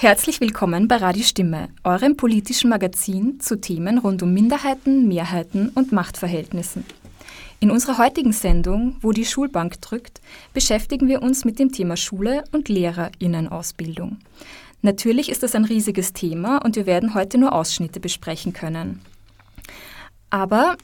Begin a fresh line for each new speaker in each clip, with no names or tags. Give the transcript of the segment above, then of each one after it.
Herzlich willkommen bei Radio Stimme, eurem politischen Magazin zu Themen rund um Minderheiten, Mehrheiten und Machtverhältnissen. In unserer heutigen Sendung, wo die Schulbank drückt, beschäftigen wir uns mit dem Thema Schule und Lehrerinnenausbildung. Natürlich ist das ein riesiges Thema und wir werden heute nur Ausschnitte besprechen können. Aber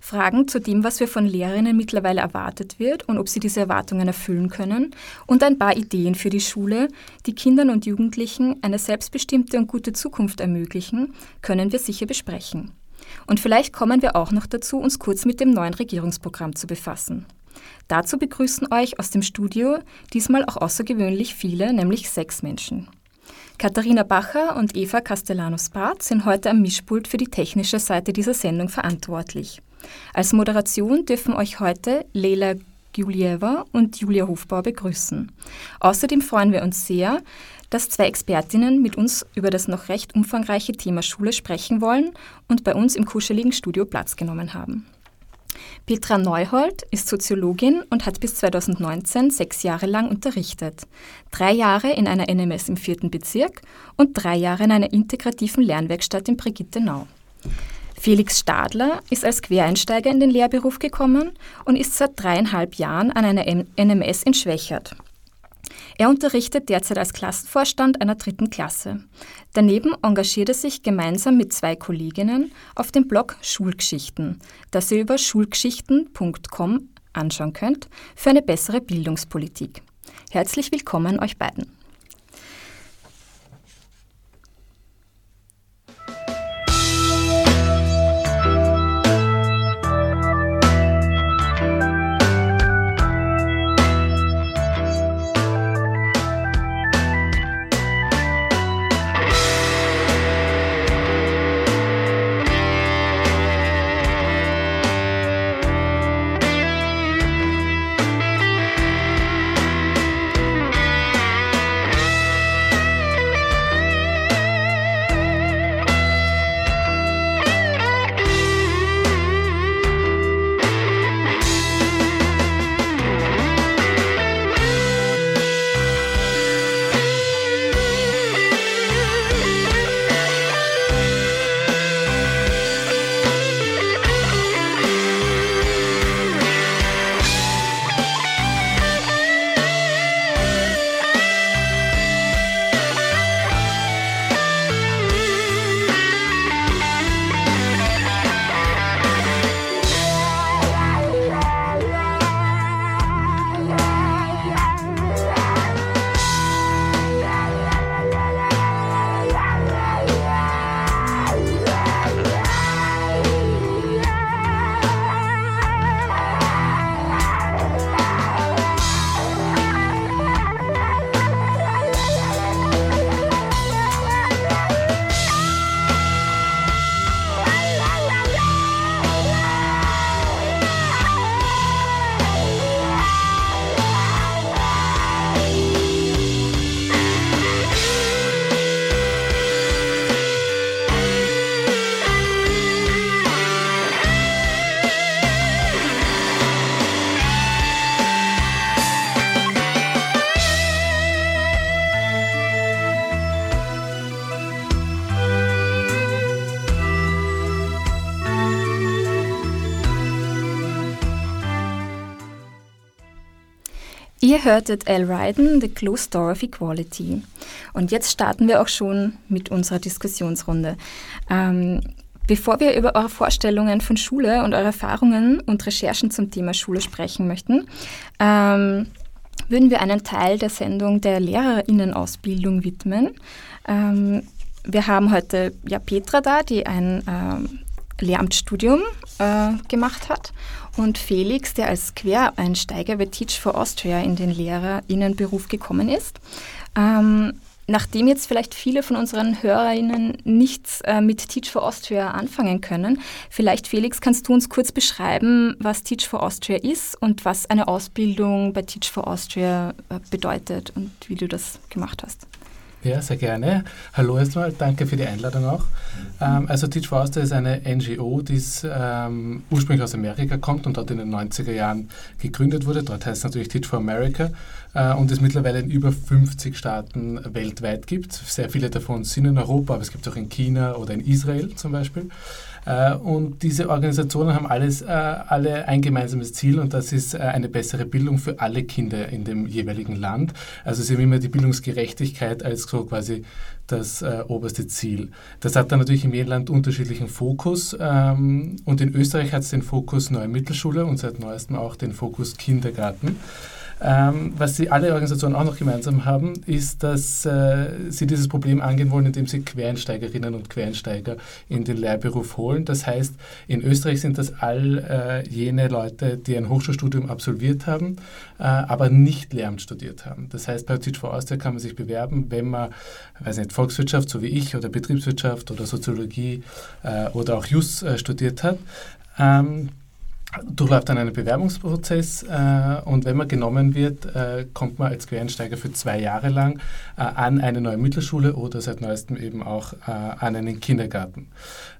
Fragen zu dem, was wir von Lehrerinnen mittlerweile erwartet wird und ob sie diese Erwartungen erfüllen können und ein paar Ideen für die Schule, die Kindern und Jugendlichen eine selbstbestimmte und gute Zukunft ermöglichen, können wir sicher besprechen. Und vielleicht kommen wir auch noch dazu, uns kurz mit dem neuen Regierungsprogramm zu befassen. Dazu begrüßen euch aus dem Studio diesmal auch außergewöhnlich viele, nämlich sechs Menschen. Katharina Bacher und Eva Castellanos-Barth sind heute am Mischpult für die technische Seite dieser Sendung verantwortlich. Als Moderation dürfen euch heute Leila Giulieva und Julia Hofbauer begrüßen. Außerdem freuen wir uns sehr, dass zwei Expertinnen mit uns über das noch recht umfangreiche Thema Schule sprechen wollen und bei uns im kuscheligen Studio Platz genommen haben. Petra Neuhold ist Soziologin und hat bis 2019 sechs Jahre lang unterrichtet. Drei Jahre in einer NMS im vierten Bezirk und drei Jahre in einer integrativen Lernwerkstatt in Brigittenau. Felix Stadler ist als Quereinsteiger in den Lehrberuf gekommen und ist seit dreieinhalb Jahren an einer NMS in Schwächert. Er unterrichtet derzeit als Klassenvorstand einer dritten Klasse. Daneben engagiert er sich gemeinsam mit zwei Kolleginnen auf dem Blog Schulgeschichten, das ihr über schulgeschichten.com anschauen könnt, für eine bessere Bildungspolitik. Herzlich willkommen euch beiden. Ihr hörtet Al Ryden, The Closed Door of Equality. Und jetzt starten wir auch schon mit unserer Diskussionsrunde. Ähm, bevor wir über eure Vorstellungen von Schule und eure Erfahrungen und Recherchen zum Thema Schule sprechen möchten, ähm, würden wir einen Teil der Sendung der Lehrerinnenausbildung widmen. Ähm, wir haben heute ja Petra da, die ein ähm, Lehramtsstudium äh, gemacht hat und Felix, der als Quereinsteiger bei Teach for Austria in den Lehrerinnenberuf gekommen ist. Ähm, nachdem jetzt vielleicht viele von unseren HörerInnen nichts äh, mit Teach for Austria anfangen können, vielleicht Felix, kannst du uns kurz beschreiben, was Teach for Austria ist und was eine Ausbildung bei Teach for Austria äh, bedeutet und wie du das gemacht hast?
Ja, sehr gerne. Hallo erstmal, danke für die Einladung auch. Ähm, also Teach for Austria ist eine NGO, die ähm, ursprünglich aus Amerika kommt und dort in den 90er Jahren gegründet wurde. Dort heißt es natürlich Teach for America äh, und es mittlerweile in über 50 Staaten weltweit gibt. Sehr viele davon sind in Europa, aber es gibt auch in China oder in Israel zum Beispiel. Äh, und diese Organisationen haben alles, äh, alle ein gemeinsames Ziel und das ist äh, eine bessere Bildung für alle Kinder in dem jeweiligen Land. Also sie haben immer die Bildungsgerechtigkeit als so quasi das äh, oberste Ziel. Das hat dann natürlich im Land unterschiedlichen Fokus ähm, und in Österreich hat es den Fokus Neue Mittelschule und seit neuestem auch den Fokus Kindergarten. Ähm, was sie alle Organisationen auch noch gemeinsam haben, ist, dass äh, sie dieses Problem angehen wollen, indem sie Quereinsteigerinnen und Quereinsteiger in den Lehrberuf holen. Das heißt, in Österreich sind das all äh, jene Leute, die ein Hochschulstudium absolviert haben, äh, aber nicht Lehramt studiert haben. Das heißt, bei Teach for Austria kann man sich bewerben, wenn man, weiß nicht, Volkswirtschaft, so wie ich, oder Betriebswirtschaft oder Soziologie äh, oder auch Jus äh, studiert hat. Ähm, durchläuft dann einen Bewerbungsprozess äh, und wenn man genommen wird, äh, kommt man als Quereinsteiger für zwei Jahre lang äh, an eine neue Mittelschule oder seit neuestem eben auch äh, an einen Kindergarten.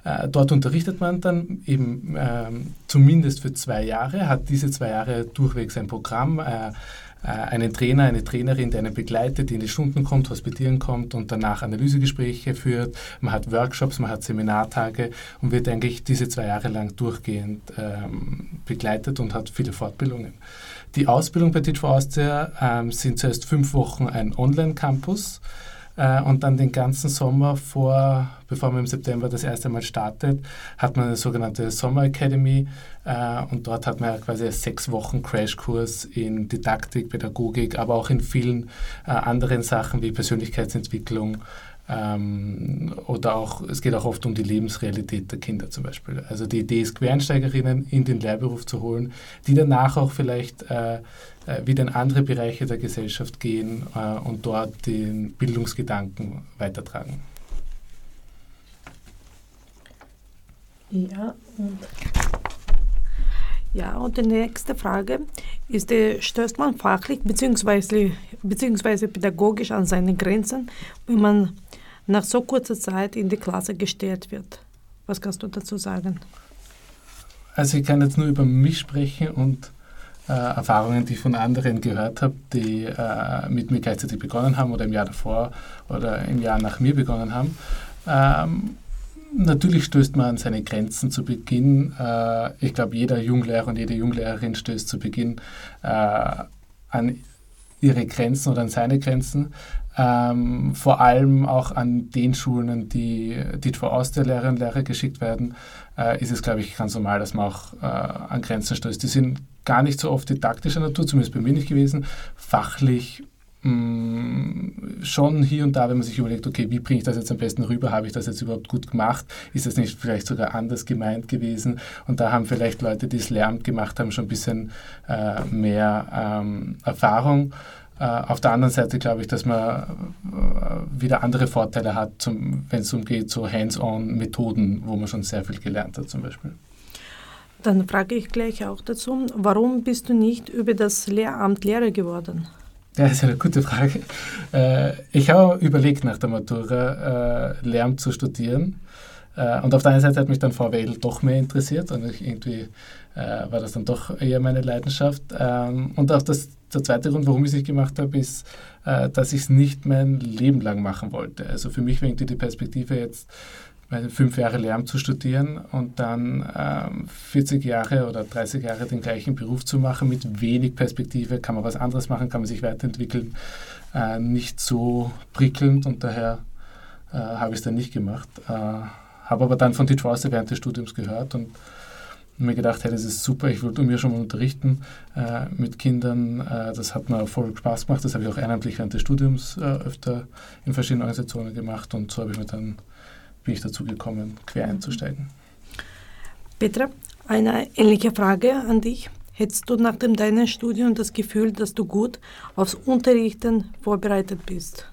Äh, dort unterrichtet man dann eben ähm, zumindest für zwei Jahre, hat diese zwei Jahre durchwegs ein Programm äh, einen Trainer, eine Trainerin, der einen begleitet, die in die Stunden kommt, hospitieren kommt und danach Analysegespräche führt. Man hat Workshops, man hat Seminartage und wird eigentlich diese zwei Jahre lang durchgehend ähm, begleitet und hat viele Fortbildungen. Die Ausbildung bei Teach for Austria ähm, sind zuerst fünf Wochen ein Online-Campus äh, und dann den ganzen Sommer vor, bevor man im September das erste Mal startet, hat man eine sogenannte Sommer Academy äh, und dort hat man quasi einen sechs Wochen Crashkurs in Didaktik, Pädagogik, aber auch in vielen äh, anderen Sachen wie Persönlichkeitsentwicklung, ähm, oder auch, es geht auch oft um die Lebensrealität der Kinder zum Beispiel. Also die Idee ist, Quereinsteigerinnen in den Lehrberuf zu holen, die danach auch vielleicht äh, äh, wieder in andere Bereiche der Gesellschaft gehen äh, und dort den Bildungsgedanken weitertragen.
Ja, und ja, und die nächste Frage ist, stößt man fachlich bzw. beziehungsweise pädagogisch an seine Grenzen, wenn man nach so kurzer Zeit in die Klasse gestellt wird. Was kannst du dazu sagen?
Also ich kann jetzt nur über mich sprechen und äh, Erfahrungen, die ich von anderen gehört habe, die äh, mit mir gleichzeitig begonnen haben oder im Jahr davor oder im Jahr nach mir begonnen haben. Ähm, natürlich stößt man an seine Grenzen zu Beginn. Äh, ich glaube, jeder Junglehrer und jede Junglehrerin stößt zu Beginn äh, an ihre Grenzen oder an seine Grenzen. Ähm, vor allem auch an den Schulen, die, die aus der Lehrerinnen und Lehrer geschickt werden, äh, ist es, glaube ich, ganz normal, dass man auch äh, an Grenzen stößt. Die sind gar nicht so oft didaktischer Natur, zumindest bei mir nicht gewesen. Fachlich schon hier und da, wenn man sich überlegt, okay, wie bringe ich das jetzt am besten rüber? Habe ich das jetzt überhaupt gut gemacht? Ist das nicht vielleicht sogar anders gemeint gewesen? Und da haben vielleicht Leute, die es Lehramt gemacht haben, schon ein bisschen äh, mehr ähm, Erfahrung. Äh, auf der anderen Seite glaube ich, dass man äh, wieder andere Vorteile hat, wenn es umgeht, so Hands-on-Methoden, wo man schon sehr viel gelernt hat zum Beispiel.
Dann frage ich gleich auch dazu, warum bist du nicht über das Lehramt Lehrer geworden?
Ja, das ist eine gute Frage. Äh, ich habe überlegt, nach der Matura Lehramt zu studieren. Und auf der einen Seite hat mich dann VWL doch mehr interessiert und irgendwie war das dann doch eher meine Leidenschaft. Ähm, und auch das der zweite Grund, warum ich es gemacht habe, ist, äh, dass ich es nicht mein Leben lang machen wollte. Also für mich war die Perspektive jetzt, fünf Jahre Lehramt zu studieren und dann ähm, 40 Jahre oder 30 Jahre den gleichen Beruf zu machen mit wenig Perspektive, kann man was anderes machen, kann man sich weiterentwickeln, äh, nicht so prickelnd und daher äh, habe ich es dann nicht gemacht. Äh, habe aber dann von Teach während des Studiums gehört und und mir gedacht, hey, das ist super, ich wollte mir schon mal unterrichten äh, mit Kindern. Äh, das hat mir voll Spaß gemacht. Das habe ich auch ehrenamtlich während des Studiums äh, öfter in verschiedenen Organisationen gemacht und so habe ich mir dann, bin ich dazu gekommen, quer einzusteigen.
Petra, eine ähnliche Frage an dich. Hättest du nach dem deinem Studium das Gefühl, dass du gut aufs Unterrichten vorbereitet bist?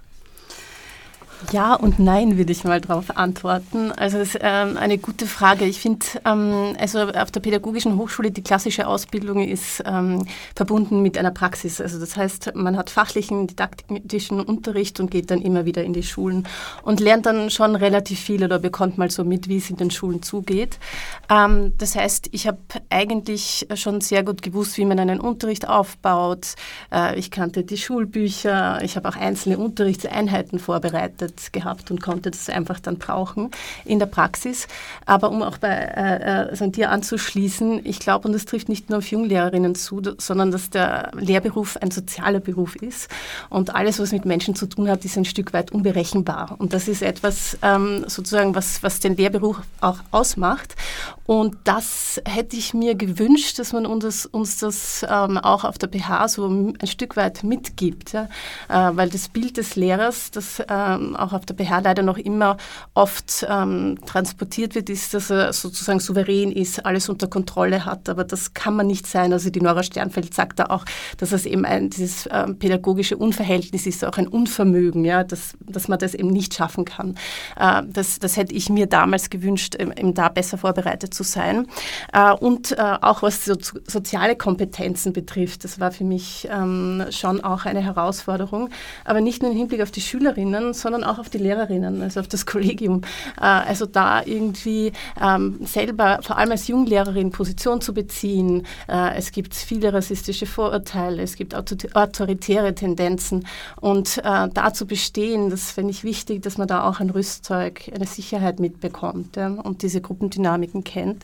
Ja und nein, würde ich mal darauf antworten. Also es ist ähm, eine gute Frage. Ich finde, ähm, also auf der Pädagogischen Hochschule die klassische Ausbildung ist ähm, verbunden mit einer Praxis. Also das heißt, man hat fachlichen, didaktischen Unterricht und geht dann immer wieder in die Schulen und lernt dann schon relativ viel oder bekommt mal so mit, wie es in den Schulen zugeht. Ähm, das heißt, ich habe eigentlich schon sehr gut gewusst, wie man einen Unterricht aufbaut. Äh, ich kannte die Schulbücher, ich habe auch einzelne Unterrichtseinheiten vorbereitet vorbereitet gehabt und konnte das einfach dann brauchen in der Praxis. Aber um auch bei äh, also dir anzuschließen, ich glaube, und das trifft nicht nur auf Junglehrerinnen zu, sondern dass der Lehrberuf ein sozialer Beruf ist und alles, was mit Menschen zu tun hat, ist ein Stück weit unberechenbar. Und das ist etwas ähm, sozusagen, was, was den Lehrberuf auch ausmacht. Und das hätte ich mir gewünscht, dass man uns, uns das ähm, auch auf der PH so ein Stück weit mitgibt. Ja? Äh, weil das Bild des Lehrers, das ähm, auch auf der BH leider noch immer oft ähm, transportiert wird, ist, dass er sozusagen souverän ist, alles unter Kontrolle hat. Aber das kann man nicht sein. Also die Nora Sternfeld sagt da auch, dass es eben ein, dieses ähm, pädagogische Unverhältnis ist, auch ein Unvermögen, ja, dass, dass man das eben nicht schaffen kann. Äh, das, das hätte ich mir damals gewünscht, eben da besser vorbereitet zu sein. Äh, und äh, auch was so, soziale Kompetenzen betrifft, das war für mich ähm, schon auch eine Herausforderung. Aber nicht nur im Hinblick auf die Schülerinnen, sondern auch auf die Lehrerinnen, also auf das Kollegium. Äh, also da irgendwie ähm, selber, vor allem als Junglehrerin, Position zu beziehen. Äh, es gibt viele rassistische Vorurteile, es gibt autoritäre Tendenzen und äh, da zu bestehen, das finde ich wichtig, dass man da auch ein Rüstzeug, eine Sicherheit mitbekommt und diese Gruppendynamiken kennt.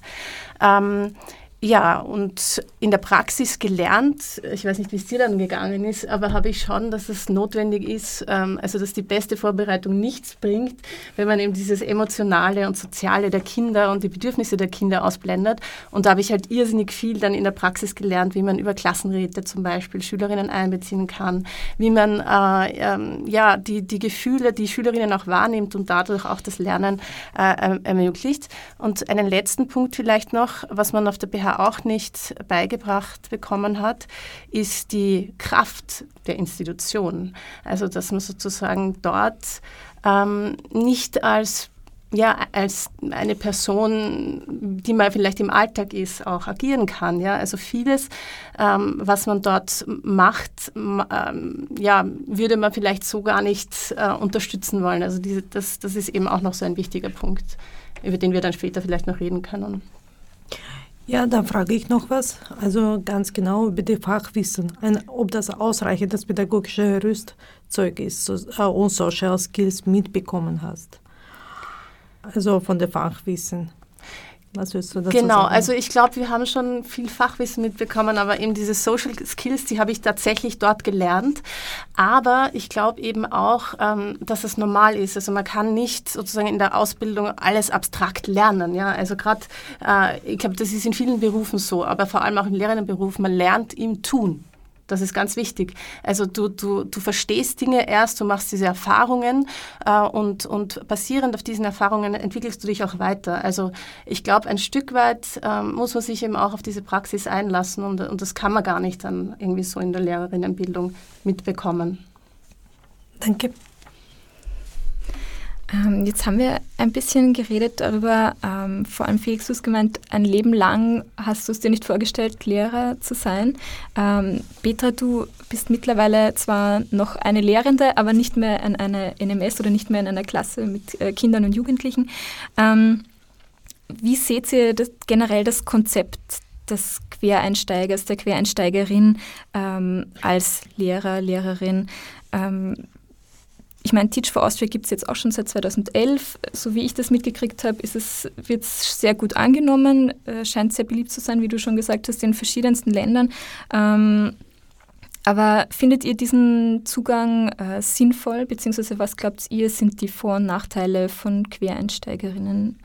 Ja, und in der Praxis gelernt, ich weiß nicht, wie es dir dann gegangen ist, aber habe ich schon, dass es notwendig ist, ähm, also dass die beste Vorbereitung nichts bringt, wenn man eben dieses Emotionale und Soziale der Kinder und die Bedürfnisse der Kinder ausblendet. Und da habe ich halt irrsinnig viel dann in der Praxis gelernt, wie man über Klassenräte zum Beispiel Schülerinnen einbeziehen kann, wie man äh, ähm, ja, die, die Gefühle, die Schülerinnen auch wahrnimmt und dadurch auch das Lernen äh, ermöglicht. Und einen letzten Punkt vielleicht noch, was man auf der BH auch nicht beigebracht bekommen hat, ist die Kraft der Institution. Also dass man sozusagen dort ähm, nicht als ja, als eine Person, die man vielleicht im Alltag ist, auch agieren kann. Ja? Also vieles, ähm, was man dort macht, ähm, ja, würde man vielleicht so gar nicht äh, unterstützen wollen. Also diese, das, das ist eben auch noch so ein wichtiger Punkt, über den wir dann später vielleicht noch reden können.
Ja, dann frage ich noch was. Also ganz genau über die Fachwissen, ein, ob das ausreichendes pädagogische Rüstzeug ist so, äh, und Social Skills mitbekommen hast. Also von der Fachwissen.
Was willst du dazu genau, sagen? also ich glaube, wir haben schon viel Fachwissen mitbekommen, aber eben diese Social Skills, die habe ich tatsächlich dort gelernt. Aber ich glaube eben auch, ähm, dass es normal ist. Also man kann nicht sozusagen in der Ausbildung alles abstrakt lernen. Ja? Also gerade, äh, ich glaube, das ist in vielen Berufen so, aber vor allem auch im Lehrerinnenberuf, man lernt im Tun. Das ist ganz wichtig. Also du, du, du verstehst Dinge erst, du machst diese Erfahrungen äh, und, und basierend auf diesen Erfahrungen entwickelst du dich auch weiter. Also ich glaube, ein Stück weit äh, muss man sich eben auch auf diese Praxis einlassen und, und das kann man gar nicht dann irgendwie so in der Lehrerinnenbildung mitbekommen.
Danke.
Ähm, jetzt haben wir ein bisschen geredet darüber, ähm, vor allem Felix, du hast gemeint, ein Leben lang hast du es dir nicht vorgestellt, Lehrer zu sein. Ähm, Petra, du bist mittlerweile zwar noch eine Lehrende, aber nicht mehr in einer NMS oder nicht mehr in einer Klasse mit äh, Kindern und Jugendlichen. Ähm, wie seht ihr das, generell das Konzept des Quereinsteigers, der Quereinsteigerin ähm, als Lehrer, Lehrerin? Ich meine, Teach for Austria gibt es jetzt auch schon seit 2011. So wie ich das mitgekriegt habe, wird es sehr gut angenommen, äh, scheint sehr beliebt zu sein, wie du schon gesagt hast, in verschiedensten Ländern. Ähm, aber findet ihr diesen Zugang äh, sinnvoll, beziehungsweise was glaubt ihr, sind die Vor- und Nachteile von Quereinsteigerinnen?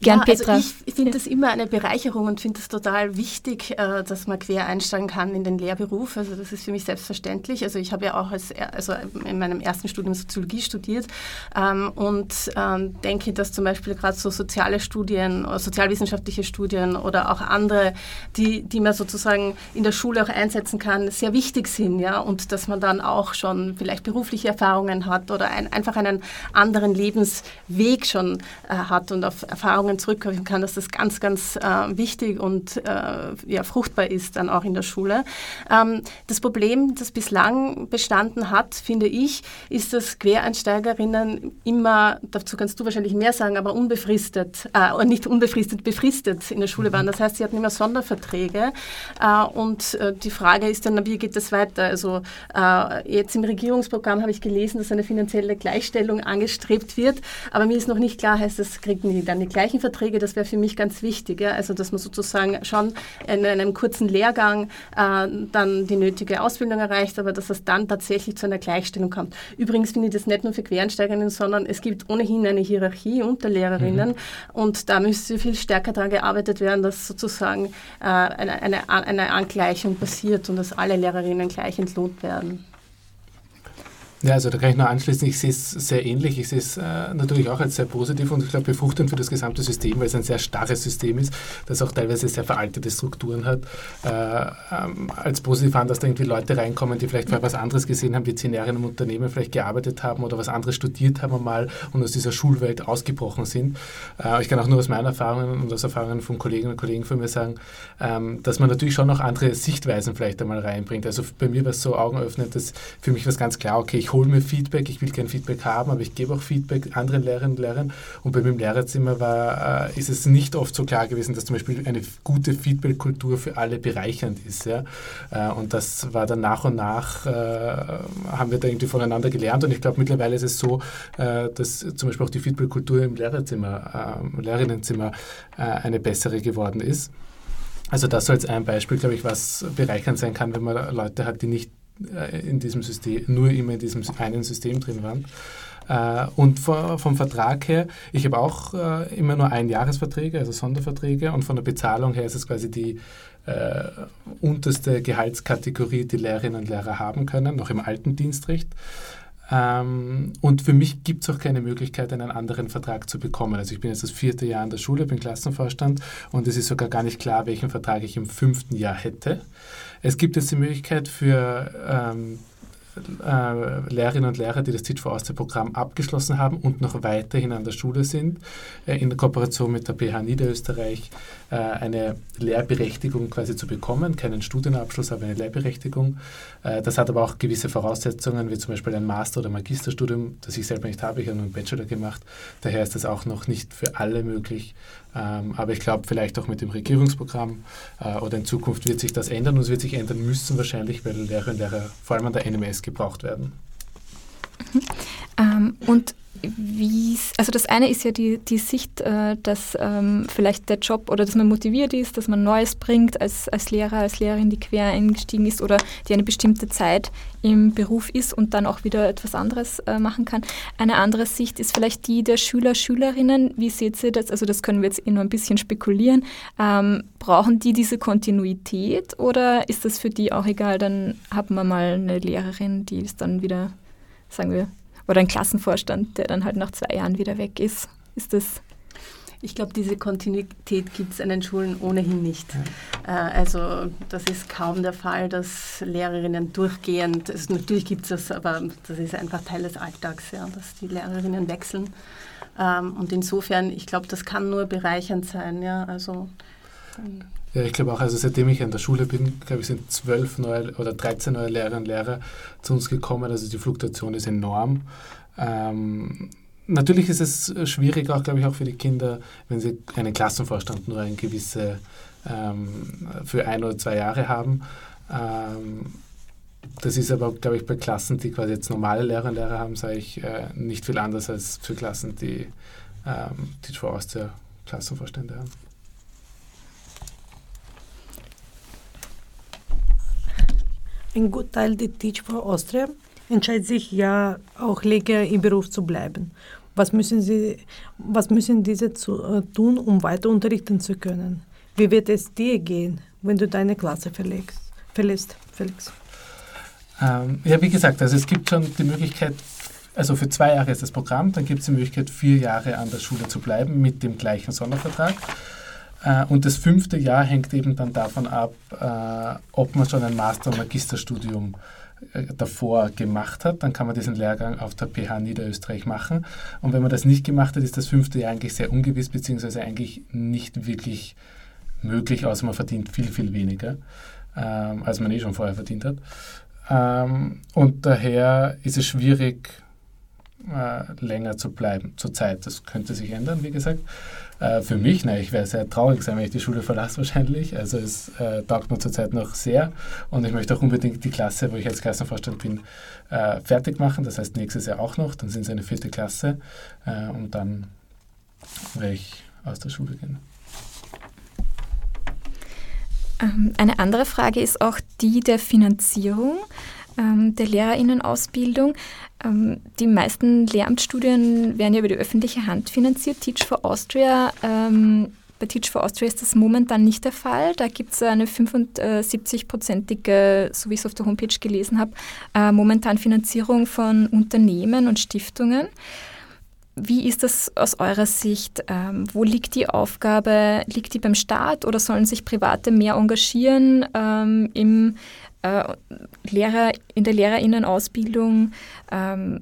Gern,
ja, also
Petra.
ich, ich finde das immer eine Bereicherung und finde es total wichtig, äh, dass man quer einsteigen kann in den Lehrberuf. Also das ist für mich selbstverständlich. Also ich habe ja auch als, also in meinem ersten Studium Soziologie studiert ähm, und ähm, denke, dass zum Beispiel gerade so soziale Studien, sozialwissenschaftliche Studien oder auch andere, die, die man sozusagen in der Schule auch einsetzen kann, sehr wichtig sind. Ja? Und dass man dann auch schon vielleicht berufliche Erfahrungen hat oder ein, einfach einen anderen Lebensweg schon äh, hat und auf Erfahrungen Erfahrungen zurückgreifen kann, dass das ganz, ganz äh, wichtig und äh, ja, fruchtbar ist dann auch in der Schule. Ähm, das Problem, das bislang bestanden hat, finde ich, ist, dass Quereinsteigerinnen immer, dazu kannst du wahrscheinlich mehr sagen, aber unbefristet, äh, nicht unbefristet, befristet in der Schule waren. Das heißt, sie hatten immer Sonderverträge äh, und äh, die Frage ist dann, wie geht das weiter? Also äh, jetzt im Regierungsprogramm habe ich gelesen, dass eine finanzielle Gleichstellung angestrebt wird, aber mir ist noch nicht klar, heißt das, kriegen die dann die gleichen Verträge, das wäre für mich ganz wichtig. Ja? Also, dass man sozusagen schon in einem kurzen Lehrgang äh, dann die nötige Ausbildung erreicht, aber dass es dann tatsächlich zu einer Gleichstellung kommt. Übrigens finde ich das nicht nur für Quereinsteigerinnen, sondern es gibt ohnehin eine Hierarchie unter Lehrerinnen mhm. und da müsste viel stärker daran gearbeitet werden, dass sozusagen äh, eine, eine, eine Angleichung passiert und dass alle Lehrerinnen gleich entlohnt werden.
Ja, also da kann ich nur anschließen, ich sehe es sehr ähnlich. Ich sehe es äh, natürlich auch als sehr positiv und ich glaube befruchtend für das gesamte System, weil es ein sehr starres System ist, das auch teilweise sehr veraltete Strukturen hat. Äh, ähm, als positiv an, dass da irgendwie Leute reinkommen, die vielleicht vorher was anderes gesehen haben, die zehn Jahre in einem Unternehmen vielleicht gearbeitet haben oder was anderes studiert haben mal und aus dieser Schulwelt ausgebrochen sind. Äh, ich kann auch nur aus meinen Erfahrungen und aus Erfahrungen von Kolleginnen und Kollegen von mir sagen, ähm, dass man natürlich schon noch andere Sichtweisen vielleicht einmal reinbringt. Also bei mir war es so augenöffnend, dass für mich was ganz klar, okay, ich hole mir Feedback, ich will kein Feedback haben, aber ich gebe auch Feedback anderen Lehrerinnen und Lehrern. Und bei mir im Lehrerzimmer war, äh, ist es nicht oft so klar gewesen, dass zum Beispiel eine gute Feedback-Kultur für alle bereichernd ist. Ja? Äh, und das war dann nach und nach, äh, haben wir da irgendwie voneinander gelernt. Und ich glaube, mittlerweile ist es so, äh, dass zum Beispiel auch die Feedback-Kultur im Lehrerzimmer, im ähm, Lehrerinnenzimmer äh, eine bessere geworden ist. Also das so als ein Beispiel, glaube ich, was bereichernd sein kann, wenn man Leute hat, die nicht äh, in diesem System, nur immer in diesem einen System drin waren. Äh, und vom Vertrag her, ich habe auch äh, immer nur Einjahresverträge, also Sonderverträge, und von der Bezahlung her ist es quasi die äh, unterste Gehaltskategorie, die Lehrerinnen und Lehrer haben können, noch im alten Dienstrecht. Ähm, und für mich gibt es auch keine Möglichkeit, einen anderen Vertrag zu bekommen. Also ich bin jetzt das vierte Jahr in der Schule, bin Klassenvorstand und es ist sogar gar nicht klar, welchen Vertrag ich im fünften Jahr hätte. Es gibt jetzt die Möglichkeit für ähm, äh, Lehrerinnen und Lehrer, die das Teach for Austria Programm abgeschlossen haben und noch weiterhin an der Schule sind, äh, in Kooperation mit der PH Niederösterreich äh, eine Lehrberechtigung quasi zu bekommen, keinen Studienabschluss, aber eine Lehrberechtigung. Äh, das hat aber auch gewisse Voraussetzungen, wie zum Beispiel ein Master- oder Magisterstudium, das ich selber nicht habe, ich habe nur einen Bachelor gemacht. Daher ist das auch noch nicht für alle möglich. Ähm, aber ich glaube, vielleicht auch mit dem Regierungsprogramm äh, oder in Zukunft wird sich das ändern und es wird sich ändern müssen wahrscheinlich, weil Lehrerinnen und Lehrer vor allem an der NMS gebraucht werden.
Ähm, und also das eine ist ja die, die Sicht, äh, dass ähm, vielleicht der Job oder dass man motiviert ist, dass man Neues bringt als, als Lehrer, als Lehrerin, die quer eingestiegen ist oder die eine bestimmte Zeit im Beruf ist und dann auch wieder etwas anderes äh, machen kann. Eine andere Sicht ist vielleicht die der Schüler, Schülerinnen. Wie seht ihr das? Also das können wir jetzt eh nur ein bisschen spekulieren. Ähm, brauchen die diese Kontinuität oder ist das für die auch egal? Dann haben wir mal eine Lehrerin, die ist dann wieder, sagen wir, oder ein Klassenvorstand, der dann halt nach zwei Jahren wieder weg ist. Ist das
ich glaube, diese Kontinuität gibt es an den Schulen ohnehin nicht. Ja. Äh, also das ist kaum der Fall, dass Lehrerinnen durchgehend, also natürlich gibt es das, aber das ist einfach Teil des Alltags, ja, dass die Lehrerinnen wechseln. Ähm, und insofern, ich glaube, das kann nur bereichernd sein. Ja, also,
ja, ich glaube auch, also seitdem ich an der Schule bin, glaube ich, sind zwölf neue oder 13 neue Lehrerinnen und Lehrer zu uns gekommen. Also die Fluktuation ist enorm. Ähm, natürlich ist es schwierig, auch glaube ich, auch für die Kinder, wenn sie einen Klassenvorstand nur eine gewisse ähm, für ein oder zwei Jahre haben. Ähm, das ist aber, glaube ich, bei Klassen, die quasi jetzt normale Lehrer und Lehrer haben, sage ich, äh, nicht viel anders als für Klassen, die ähm, Teach for Austria Klassenvorstände haben.
Ein guter Teil der Teach for Austria entscheidet sich ja auch länger im Beruf zu bleiben. Was müssen, sie, was müssen diese zu, äh, tun, um weiter unterrichten zu können? Wie wird es dir gehen, wenn du deine Klasse verlegst, verlässt, Felix?
Ähm, ja, wie gesagt, also es gibt schon die Möglichkeit, also für zwei Jahre ist das Programm, dann gibt es die Möglichkeit, vier Jahre an der Schule zu bleiben mit dem gleichen Sondervertrag. Äh, und das fünfte Jahr hängt eben dann davon ab, äh, ob man schon ein Master- und Magisterstudium äh, davor gemacht hat, dann kann man diesen Lehrgang auf der PH Niederösterreich machen. Und wenn man das nicht gemacht hat, ist das fünfte Jahr eigentlich sehr ungewiss, beziehungsweise eigentlich nicht wirklich möglich, außer man verdient viel, viel weniger, ähm, als man eh schon vorher verdient hat. Ähm, und daher ist es schwierig, länger zu bleiben zurzeit. Das könnte sich ändern, wie gesagt. Äh, für mich, na, ich wäre sehr traurig sein, wenn ich die Schule verlasse wahrscheinlich. Also es äh, taugt mir zurzeit noch sehr und ich möchte auch unbedingt die Klasse, wo ich als Klassenvorstand bin, äh, fertig machen. Das heißt nächstes Jahr auch noch. Dann sind sie eine vierte Klasse äh, und dann werde ich aus der Schule gehen.
Ähm, eine andere Frage ist auch die der Finanzierung ähm, der Lehrerinnenausbildung. Ähm, die meisten Lehramtsstudien werden ja über die öffentliche Hand finanziert. Teach for Austria bei Teach for Austria ist das momentan nicht der Fall. Da gibt es eine 75-prozentige, so wie ich es auf der Homepage gelesen habe, äh, momentan Finanzierung von Unternehmen und Stiftungen. Wie ist das aus eurer Sicht? Ähm, wo liegt die Aufgabe? Liegt die beim Staat oder sollen sich Private mehr engagieren ähm, im, Lehrer, in der Lehrerinnenausbildung? Ähm,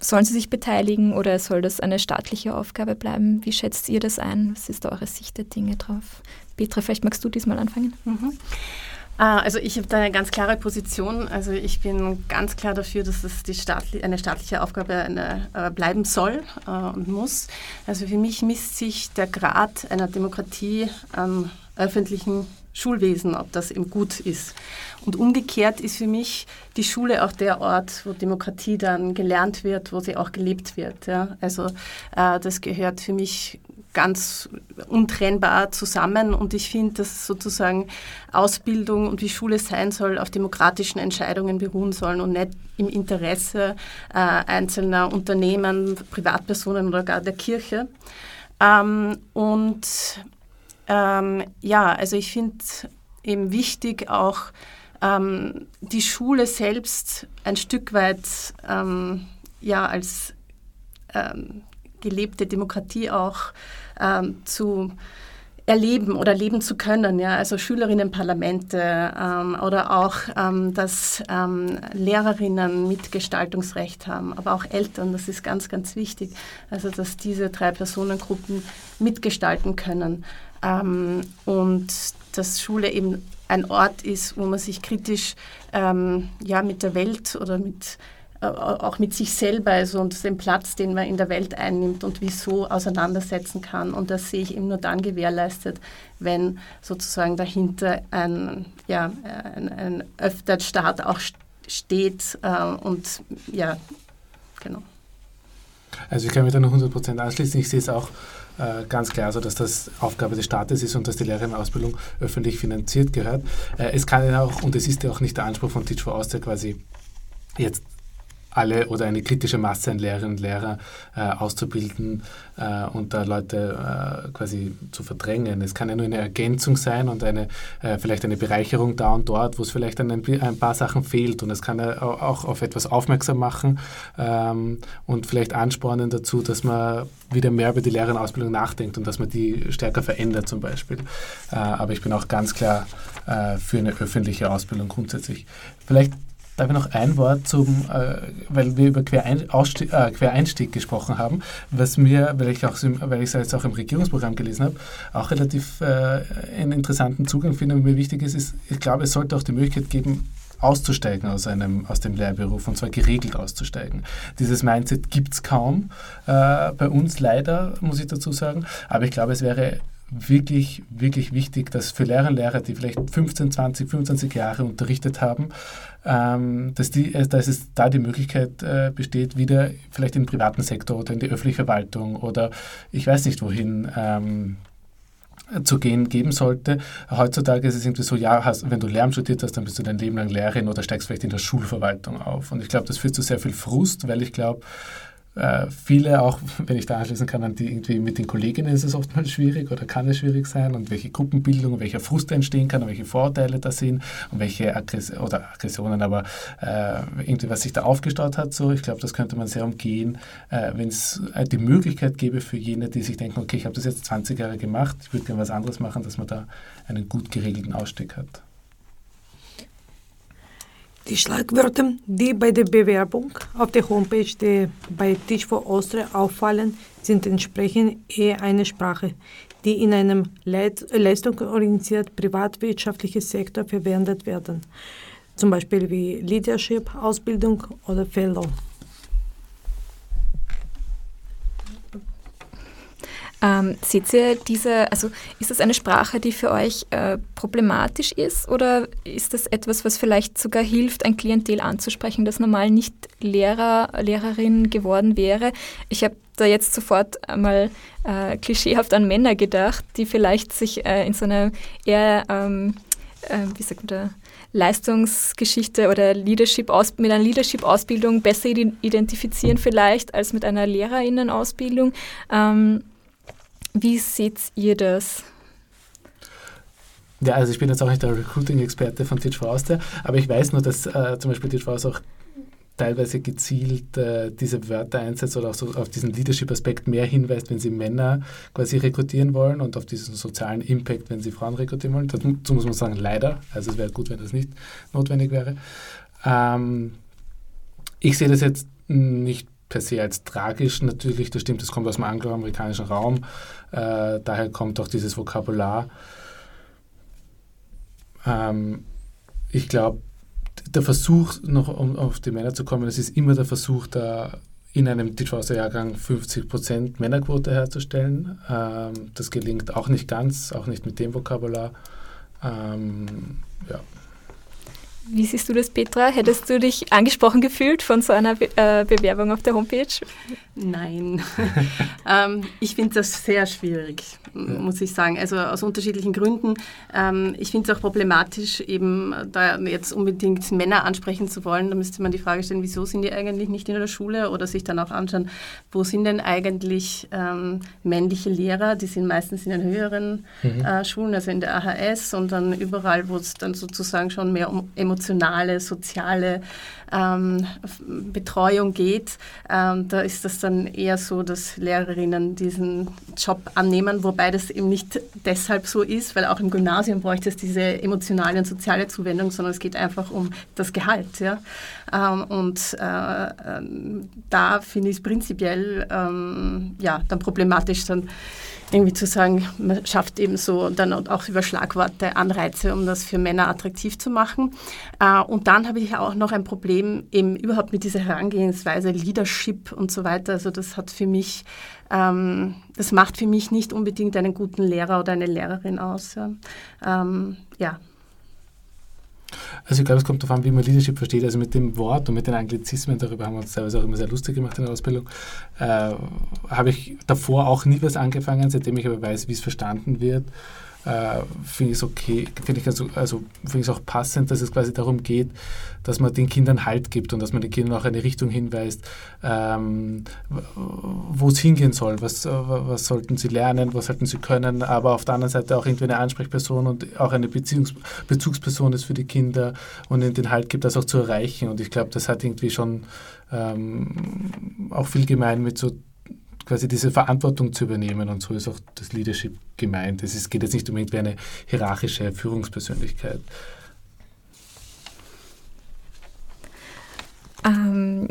sollen sie sich beteiligen oder soll das eine staatliche Aufgabe bleiben? Wie schätzt ihr das ein? Was ist eure Sicht der Dinge drauf? Petra, vielleicht magst du diesmal anfangen.
Mhm. Ah, also ich habe da eine ganz klare Position. Also ich bin ganz klar dafür, dass es die staatli eine staatliche Aufgabe eine, äh, bleiben soll äh, und muss. Also für mich misst sich der Grad einer Demokratie am öffentlichen Schulwesen, ob das eben gut ist. Und umgekehrt ist für mich die Schule auch der Ort, wo Demokratie dann gelernt wird, wo sie auch gelebt wird. Ja. Also äh, das gehört für mich ganz untrennbar zusammen. Und ich finde, dass sozusagen Ausbildung und wie Schule sein soll, auf demokratischen Entscheidungen beruhen sollen und nicht im Interesse äh, einzelner Unternehmen, Privatpersonen oder gar der Kirche. Ähm, und ähm, ja, also ich finde eben wichtig auch ähm, die Schule selbst ein Stück weit ähm, ja als ähm, gelebte Demokratie auch ähm, zu erleben oder leben zu können. Ja? Also Schülerinnenparlamente ähm, oder auch, ähm, dass ähm, Lehrerinnen Mitgestaltungsrecht haben, aber auch Eltern, das ist ganz, ganz wichtig. Also dass diese drei Personengruppen mitgestalten können ähm, und dass Schule eben ein Ort ist, wo man sich kritisch ähm, ja, mit der Welt oder mit äh, auch mit sich selber also und dem Platz, den man in der Welt einnimmt und wieso auseinandersetzen kann. Und das sehe ich eben nur dann gewährleistet, wenn sozusagen dahinter ein, ja, ein, ein Öffentlichkeitsstaat auch steht äh, und ja, genau.
Also ich kann mich da noch 100% anschließen. Ich sehe es auch äh, ganz klar so, dass das Aufgabe des Staates ist und dass die Lehrerinnenausbildung öffentlich finanziert gehört. Äh, es kann ja auch, und es ist ja auch nicht der Anspruch von Teach for Austria quasi jetzt alle oder eine kritische Masse an Lehrerinnen und Lehrer äh, auszubilden äh, und da Leute äh, quasi zu verdrängen. Es kann ja nur eine Ergänzung sein und eine, äh, vielleicht eine Bereicherung da und dort, wo es vielleicht an ein, ein, paar Sachen fehlt und es kann ja auch auf etwas aufmerksam machen ähm, und vielleicht anspornen dazu, dass man wieder mehr über die Lehrerinnenausbildung nachdenkt und dass man die stärker verändert zum Beispiel. Äh, aber ich bin auch ganz klar äh, für eine öffentliche Ausbildung grundsätzlich. Vielleicht Darf ich noch ein Wort zum, äh, weil wir über Querein äh, Quereinstieg gesprochen haben, was mir, weil ich auch, weil ich es jetzt auch im Regierungsprogramm gelesen habe, auch relativ äh, einen interessanten Zugang finde und mir wichtig ist, ist, ich glaube, es sollte auch die Möglichkeit geben, auszusteigen aus, einem, aus dem Lehrberuf und zwar geregelt auszusteigen. Dieses Mindset gibt es kaum äh, bei uns leider, muss ich dazu sagen, aber ich glaube, es wäre wirklich, wirklich wichtig, dass für Lehrer und Lehrer, die vielleicht 15, 20, 25 Jahre unterrichtet haben, ähm, dass, die, äh, dass es da die Möglichkeit äh, besteht, wieder vielleicht in den privaten Sektor oder in die öffentliche Verwaltung oder ich weiß nicht wohin ähm, zu gehen geben sollte. Heutzutage ist es irgendwie so, ja, hast, wenn du Lehramt studiert hast, dann bist du dein Leben lang Lehrerin oder steigst vielleicht in der Schulverwaltung auf. Und ich glaube, das führt zu sehr viel Frust, weil ich glaube, äh, viele, auch wenn ich da anschließen kann, an die irgendwie mit den Kolleginnen ist es oftmals schwierig oder kann es schwierig sein und welche Gruppenbildung, welcher Frust entstehen kann und welche Vorteile da sind und welche Aggress oder Aggressionen, aber äh, irgendwie was sich da aufgestaut hat. So, ich glaube, das könnte man sehr umgehen, äh, wenn es äh, die Möglichkeit gäbe für jene, die sich denken, okay, ich habe das jetzt 20 Jahre gemacht, ich würde gerne was anderes machen, dass man da einen gut geregelten Ausstieg hat.
Die Schlagwörter, die bei der Bewerbung auf der Homepage der bei Teach for Austria auffallen, sind entsprechend eher eine Sprache, die in einem leistungsorientierten privatwirtschaftlichen Sektor verwendet werden, zum Beispiel wie Leadership, Ausbildung oder Fellow.
Ähm, seht ihr diese, also ist das eine Sprache, die für euch äh, problematisch ist oder ist das etwas, was vielleicht sogar hilft, ein Klientel anzusprechen, das normal nicht Lehrer, Lehrerin geworden wäre? Ich habe da jetzt sofort einmal äh, klischeehaft an Männer gedacht, die vielleicht sich äh, in so einer eher, ähm, äh, wie sagt man da, Leistungsgeschichte oder Leadership aus, mit einer Leadership-Ausbildung besser identifizieren vielleicht als mit einer Lehrerinnenausbildung. Ähm, wie seht ihr das?
Ja, also ich bin jetzt auch nicht der Recruiting-Experte von Teach for Austria, aber ich weiß nur, dass äh, zum Beispiel Teach for Austria auch teilweise gezielt äh, diese Wörter einsetzt oder auch so auf diesen Leadership-Aspekt mehr hinweist, wenn sie Männer quasi rekrutieren wollen und auf diesen sozialen Impact, wenn sie Frauen rekrutieren wollen. Dazu muss man sagen, leider. Also es wäre gut, wenn das nicht notwendig wäre. Ähm, ich sehe das jetzt nicht per se als tragisch natürlich, das stimmt, das kommt aus dem angloamerikanischen Raum, äh, daher kommt auch dieses Vokabular. Ähm, ich glaube, der Versuch, noch um auf die Männer zu kommen, es ist immer der Versuch, da in einem Teachhauser-Jahrgang 50% Männerquote herzustellen. Ähm, das gelingt auch nicht ganz, auch nicht mit dem Vokabular. Ähm, ja.
Wie siehst du das, Petra? Hättest du dich angesprochen gefühlt von so einer Be äh, Bewerbung auf der Homepage?
Nein. ähm, ich finde das sehr schwierig, muss ich sagen. Also aus unterschiedlichen Gründen. Ähm, ich finde es auch problematisch, eben da jetzt unbedingt Männer ansprechen zu wollen. Da müsste man die Frage stellen, wieso sind die eigentlich nicht in der Schule? Oder sich dann auch anschauen, wo sind denn eigentlich ähm, männliche Lehrer? Die sind meistens in den höheren mhm. äh, Schulen, also in der AHS und dann überall, wo es dann sozusagen schon mehr um emotionale, soziale ähm, Betreuung geht. Ähm, da ist das dann eher so, dass Lehrerinnen diesen Job annehmen, wobei das eben nicht deshalb so ist, weil auch im Gymnasium bräuchte es diese emotionale und soziale Zuwendung, sondern es geht einfach um das Gehalt. Ja? Ähm, und äh, äh, da finde ich es prinzipiell ähm, ja, dann problematisch, dann irgendwie zu sagen, man schafft eben so dann auch über Schlagworte Anreize, um das für Männer attraktiv zu machen. Äh, und dann habe ich auch noch ein Problem eben überhaupt mit dieser Herangehensweise Leadership und so weiter. Also das hat für mich, ähm, das macht für mich nicht unbedingt einen guten Lehrer oder eine Lehrerin aus. ja. Ähm, ja.
Also ich glaube, es kommt darauf an, wie man Leadership versteht. Also mit dem Wort und mit den Anglizismen, darüber haben wir uns teilweise auch immer sehr lustig gemacht in der Ausbildung, äh, habe ich davor auch nie was angefangen, seitdem ich aber weiß, wie es verstanden wird äh, finde ich es okay, finde ich also, also finde ich auch passend, dass es quasi darum geht, dass man den Kindern Halt gibt und dass man den Kindern auch eine Richtung hinweist, ähm, wo es hingehen soll, was, was sollten sie lernen, was sollten sie können, aber auf der anderen Seite auch irgendwie eine Ansprechperson und auch eine Beziehungs Bezugsperson ist für die Kinder und ihnen den Halt gibt, das auch zu erreichen. Und ich glaube, das hat irgendwie schon ähm, auch viel gemein mit so quasi diese Verantwortung zu übernehmen und so ist auch das Leadership gemeint. Es geht jetzt nicht um irgendwie eine hierarchische Führungspersönlichkeit.
Ähm,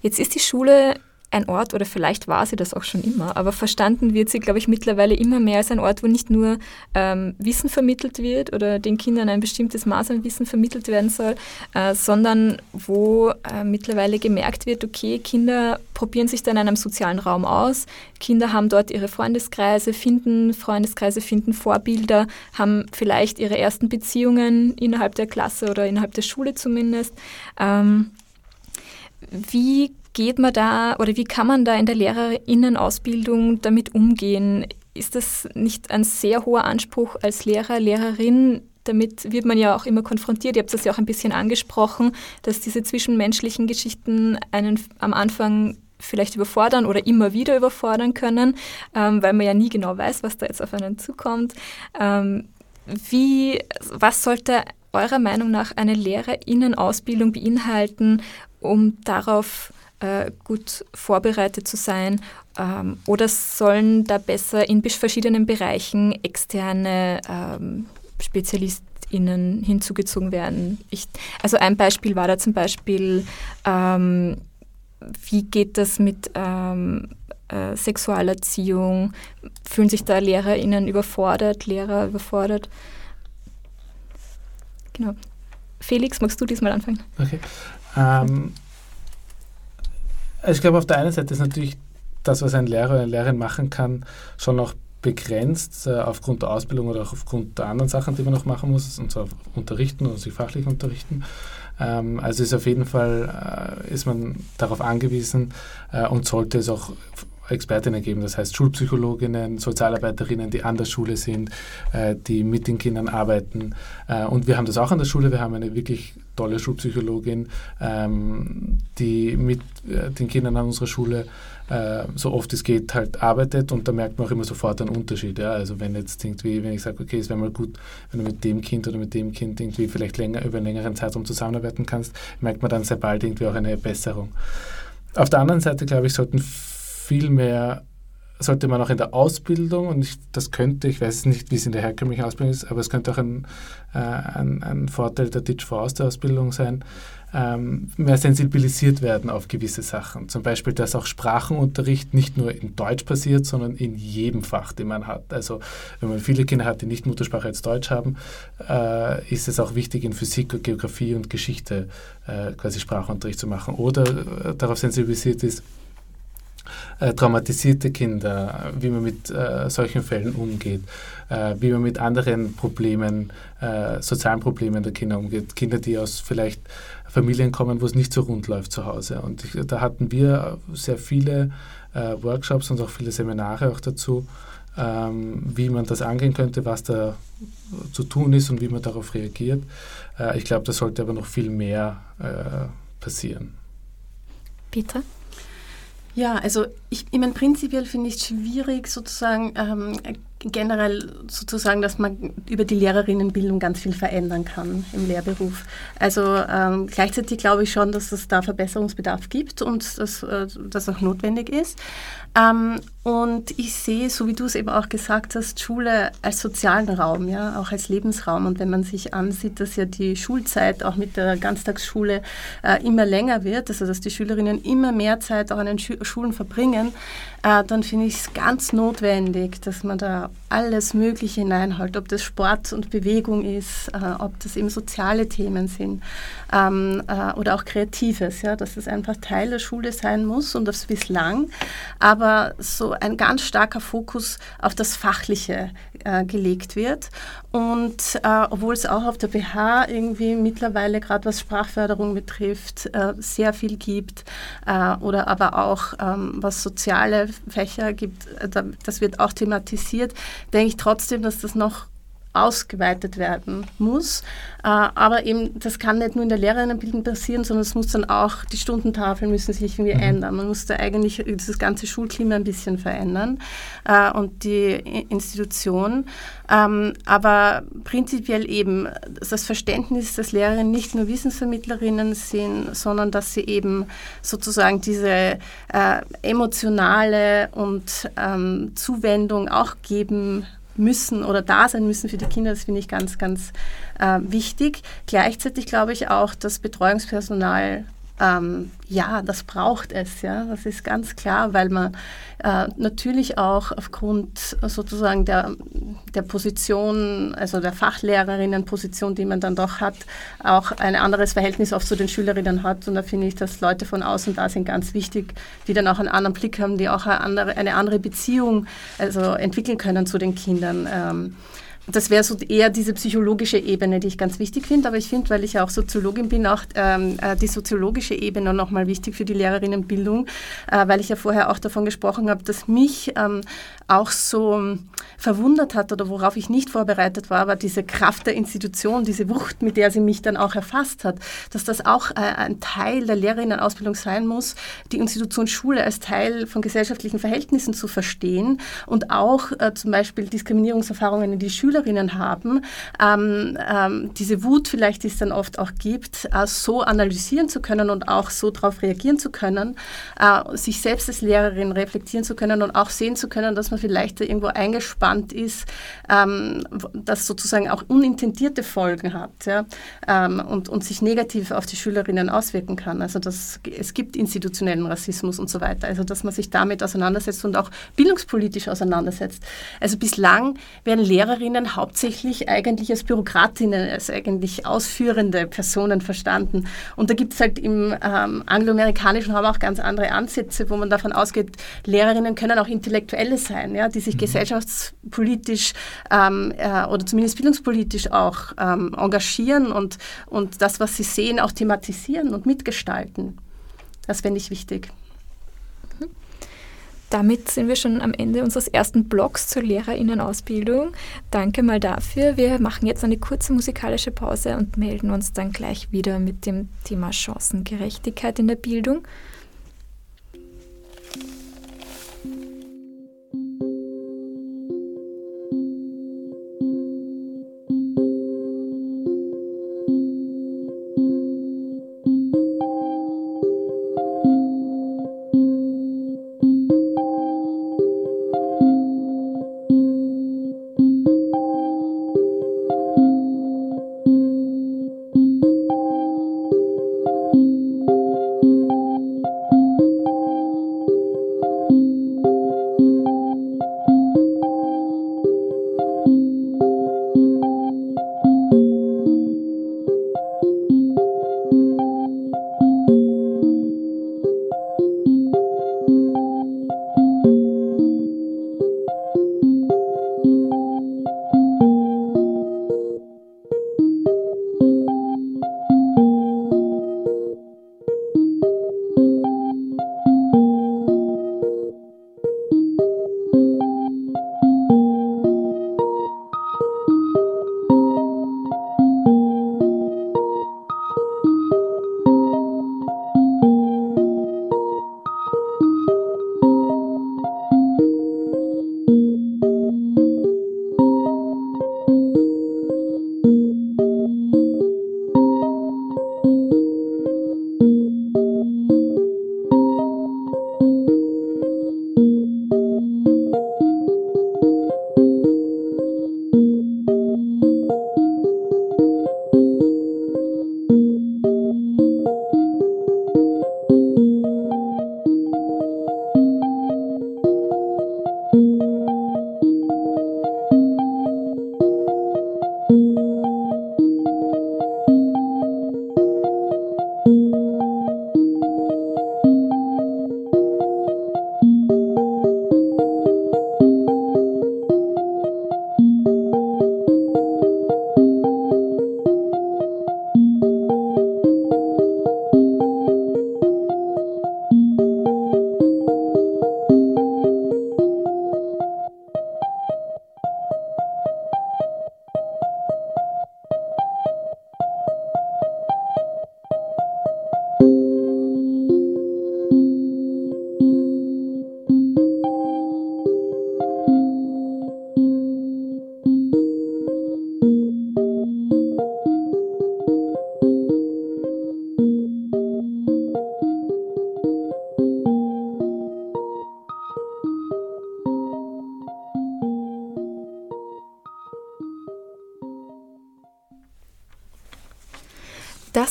jetzt ist die Schule ein Ort, oder vielleicht war sie das auch schon immer, aber verstanden wird sie, glaube ich, mittlerweile immer mehr als ein Ort, wo nicht nur ähm, Wissen vermittelt wird oder den Kindern ein bestimmtes Maß an Wissen vermittelt werden soll, äh, sondern wo äh, mittlerweile gemerkt wird, okay, Kinder probieren sich da in einem sozialen Raum aus, Kinder haben dort ihre Freundeskreise, finden Freundeskreise, finden Vorbilder, haben vielleicht ihre ersten Beziehungen innerhalb der Klasse oder innerhalb der Schule zumindest. Ähm, wie geht man da oder wie kann man da in der Lehrerinnenausbildung damit umgehen? Ist das nicht ein sehr hoher Anspruch als Lehrer, Lehrerin? Damit wird man ja auch immer konfrontiert. Ihr habt das ja auch ein bisschen angesprochen, dass diese zwischenmenschlichen Geschichten einen am Anfang vielleicht überfordern oder immer wieder überfordern können, ähm, weil man ja nie genau weiß, was da jetzt auf einen zukommt. Ähm, wie, was sollte eurer Meinung nach eine Lehrerinnenausbildung beinhalten, um darauf äh, gut vorbereitet zu sein? Ähm, oder sollen da besser in verschiedenen Bereichen externe ähm, SpezialistInnen hinzugezogen werden? Ich, also ein Beispiel war da zum Beispiel, ähm, wie geht das mit ähm, äh, Sexualerziehung? Fühlen sich da LehrerInnen überfordert, Lehrer überfordert? Genau. Felix, magst du diesmal anfangen?
Okay. Ähm, also ich glaube, auf der einen Seite ist natürlich das, was ein Lehrer oder eine Lehrerin machen kann, schon noch begrenzt äh, aufgrund der Ausbildung oder auch aufgrund der anderen Sachen, die man noch machen muss, und zwar unterrichten oder sich fachlich unterrichten. Ähm, also ist auf jeden Fall äh, ist man darauf angewiesen äh, und sollte es auch Expertinnen geben, das heißt Schulpsychologinnen, Sozialarbeiterinnen, die an der Schule sind, äh, die mit den Kindern arbeiten. Äh, und wir haben das auch an der Schule. Wir haben eine wirklich tolle Schulpsychologin, ähm, die mit äh, den Kindern an unserer Schule äh, so oft es geht halt arbeitet und da merkt man auch immer sofort einen Unterschied. Ja? Also wenn jetzt irgendwie, wenn ich sage, okay, es wäre mal gut, wenn du mit dem Kind oder mit dem Kind irgendwie vielleicht länger über einen längeren Zeitraum zusammenarbeiten kannst, merkt man dann sehr bald irgendwie auch eine Besserung. Auf der anderen Seite, glaube ich, sollten viel mehr sollte man auch in der Ausbildung, und ich, das könnte, ich weiß nicht, wie es in der herkömmlichen Ausbildung ist, aber es könnte auch ein, äh, ein, ein Vorteil der Teach for Ausbildung sein, ähm, mehr sensibilisiert werden auf gewisse Sachen. Zum Beispiel, dass auch Sprachenunterricht nicht nur in Deutsch passiert, sondern in jedem Fach, den man hat. Also wenn man viele Kinder hat, die nicht Muttersprache als Deutsch haben, äh, ist es auch wichtig, in Physik, Geografie und Geschichte äh, quasi Sprachunterricht zu machen. Oder äh, darauf sensibilisiert ist, äh, traumatisierte Kinder, wie man mit äh, solchen Fällen umgeht, äh, wie man mit anderen Problemen, äh, sozialen Problemen der Kinder umgeht. Kinder, die aus vielleicht Familien kommen, wo es nicht so rund läuft zu Hause. Und ich, da hatten wir sehr viele äh, Workshops und auch viele Seminare auch dazu, ähm, wie man das angehen könnte, was da zu tun ist und wie man darauf reagiert. Äh, ich glaube, da sollte aber noch viel mehr passieren.
Peter?
Ja, also ich, ich meine, prinzipiell finde ich es schwierig, sozusagen ähm, generell sozusagen, dass man über die Lehrerinnenbildung ganz viel verändern kann im Lehrberuf. Also ähm, gleichzeitig glaube ich schon, dass es da Verbesserungsbedarf gibt und dass äh, das auch notwendig ist. Ähm, und ich sehe, so wie du es eben auch gesagt hast, Schule als sozialen Raum, ja, auch als Lebensraum. Und wenn man sich ansieht, dass ja die Schulzeit auch mit der Ganztagsschule äh, immer länger wird, also dass die Schülerinnen immer mehr Zeit auch an den Schu Schulen verbringen, äh, dann finde ich es ganz notwendig, dass man da alles Mögliche hineinholt, ob das Sport und Bewegung ist, äh, ob das eben soziale Themen sind ähm, äh, oder auch Kreatives, ja, dass es einfach Teil der Schule sein muss und das bislang, aber so ein ganz starker Fokus auf das Fachliche äh, gelegt wird. Und äh, obwohl es auch auf der BH irgendwie mittlerweile gerade was Sprachförderung betrifft äh, sehr viel gibt äh, oder aber auch ähm, was soziale Fächer gibt, das wird auch thematisiert, denke ich trotzdem, dass das noch ausgeweitet werden muss. Äh, aber eben, das kann nicht nur in der Lehrerinnenbildung passieren, sondern es muss dann auch, die Stundentafeln müssen sich irgendwie mhm. ändern. Man muss da eigentlich das ganze Schulklima ein bisschen verändern äh, und die Institution. Ähm, aber prinzipiell eben das Verständnis, dass Lehrerinnen nicht nur Wissensvermittlerinnen sind, sondern dass sie eben sozusagen diese äh, emotionale und ähm, Zuwendung auch geben müssen oder da sein müssen für die Kinder, das finde ich ganz, ganz äh, wichtig. Gleichzeitig glaube ich auch, dass Betreuungspersonal ähm, ja, das braucht es, ja, das ist ganz klar, weil man äh, natürlich auch aufgrund sozusagen der, der Position, also der Fachlehrerinnenposition, die man dann doch hat, auch ein anderes Verhältnis oft zu den Schülerinnen hat. Und da finde ich, dass Leute von außen da sind ganz wichtig, die dann auch einen anderen Blick haben, die auch eine andere, eine andere Beziehung also entwickeln können zu den Kindern. Ähm, das wäre so eher diese psychologische Ebene, die ich ganz wichtig finde. Aber ich finde, weil ich ja auch Soziologin bin, auch ähm, äh, die soziologische Ebene nochmal wichtig für die Lehrerinnenbildung, äh, weil ich ja vorher auch davon gesprochen habe, dass mich ähm, auch so ähm, verwundert hat oder worauf ich nicht vorbereitet war, war diese Kraft der Institution, diese Wucht, mit der sie mich dann auch erfasst hat, dass das auch äh, ein Teil der Lehrerinnenausbildung sein muss, die Institution Schule als Teil von gesellschaftlichen Verhältnissen zu verstehen und auch äh, zum Beispiel Diskriminierungserfahrungen, die Schülerinnen haben, ähm, ähm, diese Wut vielleicht, die es dann oft auch gibt, äh, so analysieren zu können und auch so darauf reagieren zu können, äh, sich selbst als Lehrerin reflektieren zu können und auch sehen zu können, dass man vielleicht irgendwo eingespannt ist, ähm, das sozusagen auch unintendierte Folgen hat ja, ähm, und, und sich negativ auf die Schülerinnen auswirken kann. Also das, es gibt institutionellen Rassismus und so weiter. Also dass man sich damit auseinandersetzt und auch bildungspolitisch auseinandersetzt. Also bislang werden Lehrerinnen hauptsächlich eigentlich als Bürokratinnen, als eigentlich ausführende Personen verstanden. Und da gibt es halt im ähm, angloamerikanischen haben auch ganz andere Ansätze, wo man davon ausgeht, Lehrerinnen können auch Intellektuelle sein, ja, die sich mhm. gesellschaftspolitisch ähm, äh, oder zumindest bildungspolitisch auch ähm, engagieren und, und das, was sie sehen, auch thematisieren und mitgestalten. Das fände ich wichtig.
Damit sind wir schon am Ende unseres ersten Blogs zur Lehrerinnenausbildung. Danke mal dafür. Wir machen jetzt eine kurze musikalische Pause und melden uns dann gleich wieder mit dem Thema Chancengerechtigkeit in der Bildung.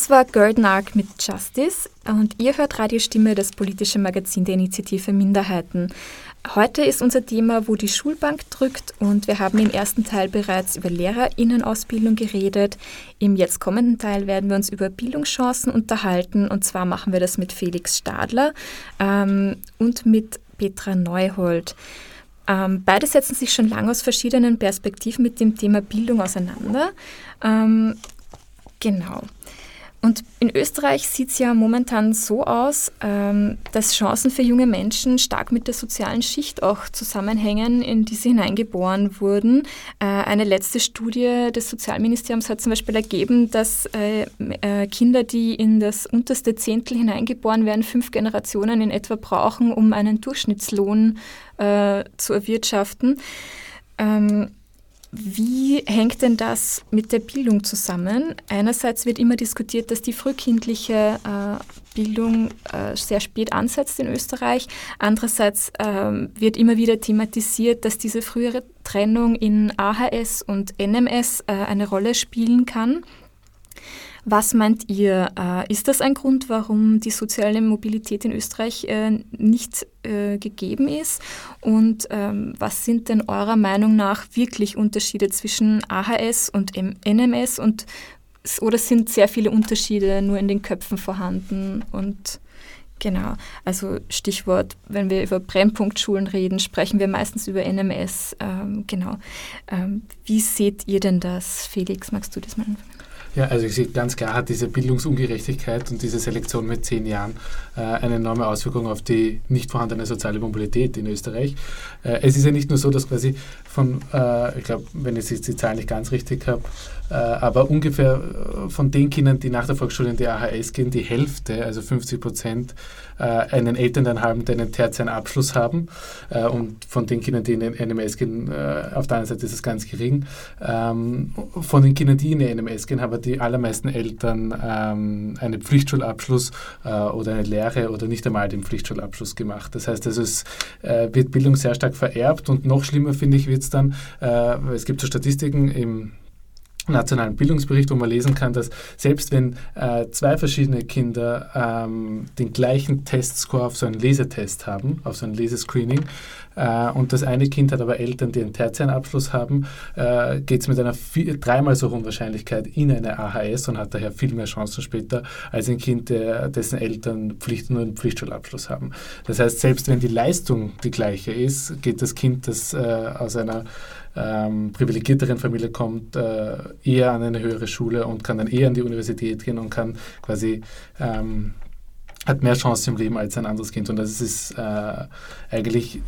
Das war Gerdnark mit Justice und ihr hört Radiostimme, das politische Magazin der Initiative Minderheiten. Heute ist unser Thema, wo die Schulbank drückt und wir haben im ersten Teil bereits über Lehrerinnenausbildung geredet. Im jetzt kommenden Teil werden wir uns über Bildungschancen unterhalten und zwar machen wir das mit Felix Stadler ähm, und mit Petra Neuhold. Ähm, beide setzen sich schon lange aus verschiedenen Perspektiven mit dem Thema Bildung auseinander. Ähm, genau. In Österreich sieht es ja momentan so aus, ähm, dass Chancen für junge Menschen stark mit der sozialen Schicht auch zusammenhängen, in die sie hineingeboren wurden. Äh, eine letzte Studie des Sozialministeriums hat zum Beispiel ergeben, dass äh, äh, Kinder, die in das unterste Zehntel hineingeboren werden, fünf Generationen in etwa brauchen, um einen Durchschnittslohn zu erwirtschaften. Ähm, wie hängt denn das mit der Bildung zusammen? Einerseits wird immer diskutiert, dass die frühkindliche äh, Bildung äh, sehr spät ansetzt in Österreich. Andererseits äh, wird immer wieder thematisiert, dass diese frühere Trennung in AHS und NMS äh, eine Rolle spielen kann. Was meint ihr? Äh, ist das ein Grund, warum die soziale Mobilität in Österreich äh, nicht äh, gegeben ist? Und ähm, was sind denn eurer Meinung nach wirklich Unterschiede zwischen AHS und NMS? Und, oder sind sehr viele Unterschiede nur in den Köpfen vorhanden? Und Genau, also Stichwort, wenn wir über Brennpunktschulen reden, sprechen wir meistens über NMS. Ähm, genau. Ähm, wie seht ihr denn das? Felix, magst du das mal anfangen?
Ja, also ich sehe ganz klar, hat diese Bildungsungerechtigkeit und diese Selektion mit zehn Jahren äh, eine enorme Auswirkung auf die nicht vorhandene soziale Mobilität in Österreich. Äh, es ist ja nicht nur so, dass quasi von, äh, ich glaube, wenn ich jetzt die Zahlen nicht ganz richtig habe, äh, aber ungefähr äh, von den Kindern, die nach der Volksschule in die AHS gehen, die Hälfte, also 50 Prozent, äh, einen Elternteil haben, die einen tertiären Abschluss haben. und von den Kindern, die in den NMS gehen, auf der anderen Seite ist es ganz gering. Ähm, von den Kindern, die in die NMS gehen, haben die allermeisten Eltern ähm, einen Pflichtschulabschluss oder eine Lehre oder nicht einmal den Pflichtschulabschluss gemacht. Das heißt, also es wird Bildung sehr stark vererbt und noch schlimmer, finde ich, wird es dann, es gibt so Statistiken im nationalen Bildungsbericht, wo man lesen kann, dass selbst wenn äh, zwei verschiedene Kinder ähm, den gleichen Testscore auf so einen Lesetest haben, auf so ein Lesescreening, äh, und das eine Kind hat aber Eltern, die einen tertiären Abschluss haben, äh, geht es mit einer vier, dreimal so hohen Wahrscheinlichkeit in eine AHS und hat daher viel mehr Chancen später als ein Kind, der, dessen Eltern Pflicht, nur einen Pflichtschulabschluss haben. Das heißt, selbst wenn die Leistung die gleiche ist, geht das Kind, das äh, aus einer ähm, privilegierteren Familie kommt, äh, eher an eine höhere Schule und kann dann eher an die Universität gehen und kann quasi ähm, hat mehr Chancen im Leben als ein anderes Kind. Und das ist äh, eigentlich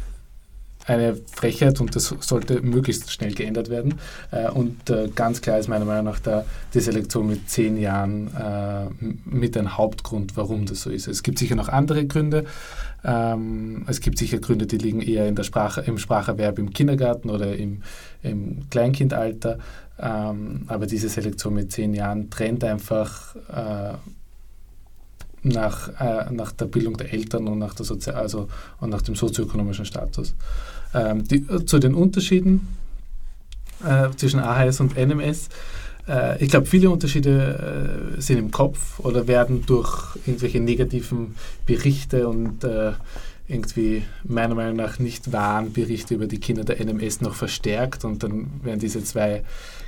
eine Frechheit und das sollte möglichst schnell geändert werden. Äh, und äh, ganz klar ist meiner Meinung nach die Selektion mit zehn Jahren äh, mit ein Hauptgrund, warum das so ist. Es gibt sicher noch andere Gründe. Ähm, es gibt sicher Gründe, die liegen eher in der Sprache, im Spracherwerb im Kindergarten oder im, im Kleinkindalter. Ähm, aber diese Selektion mit zehn Jahren trennt einfach nach, äh, nach der Bildung der Eltern und nach, der Sozi also, und nach dem sozioökonomischen Status. Ähm, die, zu den Unterschieden äh, zwischen AHS und NMS. Äh, ich glaube, viele Unterschiede äh, sind im Kopf oder werden durch irgendwelche negativen Berichte und äh, irgendwie meiner Meinung nach nicht wahren Berichte über die Kinder der NMS noch verstärkt und dann werden diese zwei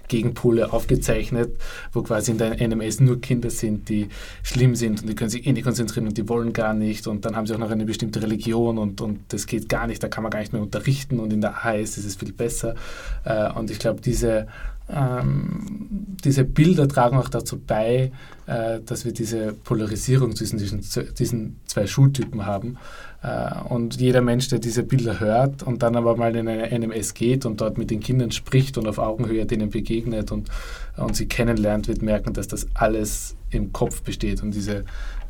Gegenpole aufgezeichnet, wo quasi in der NMS nur Kinder sind, die schlimm sind und die können sich eh nicht konzentrieren und die wollen gar nicht und dann haben sie auch noch eine bestimmte Religion und, und das geht gar nicht, da kann man gar nicht mehr unterrichten und in der AHS ist es viel besser. Äh, und ich glaube, diese ähm, diese Bilder tragen auch dazu bei, äh, dass wir diese Polarisierung zwischen diesen, diesen zwei Schultypen haben. Äh, und jeder Mensch, der diese Bilder hört und dann aber mal in eine NMS geht und dort mit den Kindern spricht und auf Augenhöhe denen begegnet und, und sie kennenlernt, wird merken, dass das alles im Kopf besteht und diese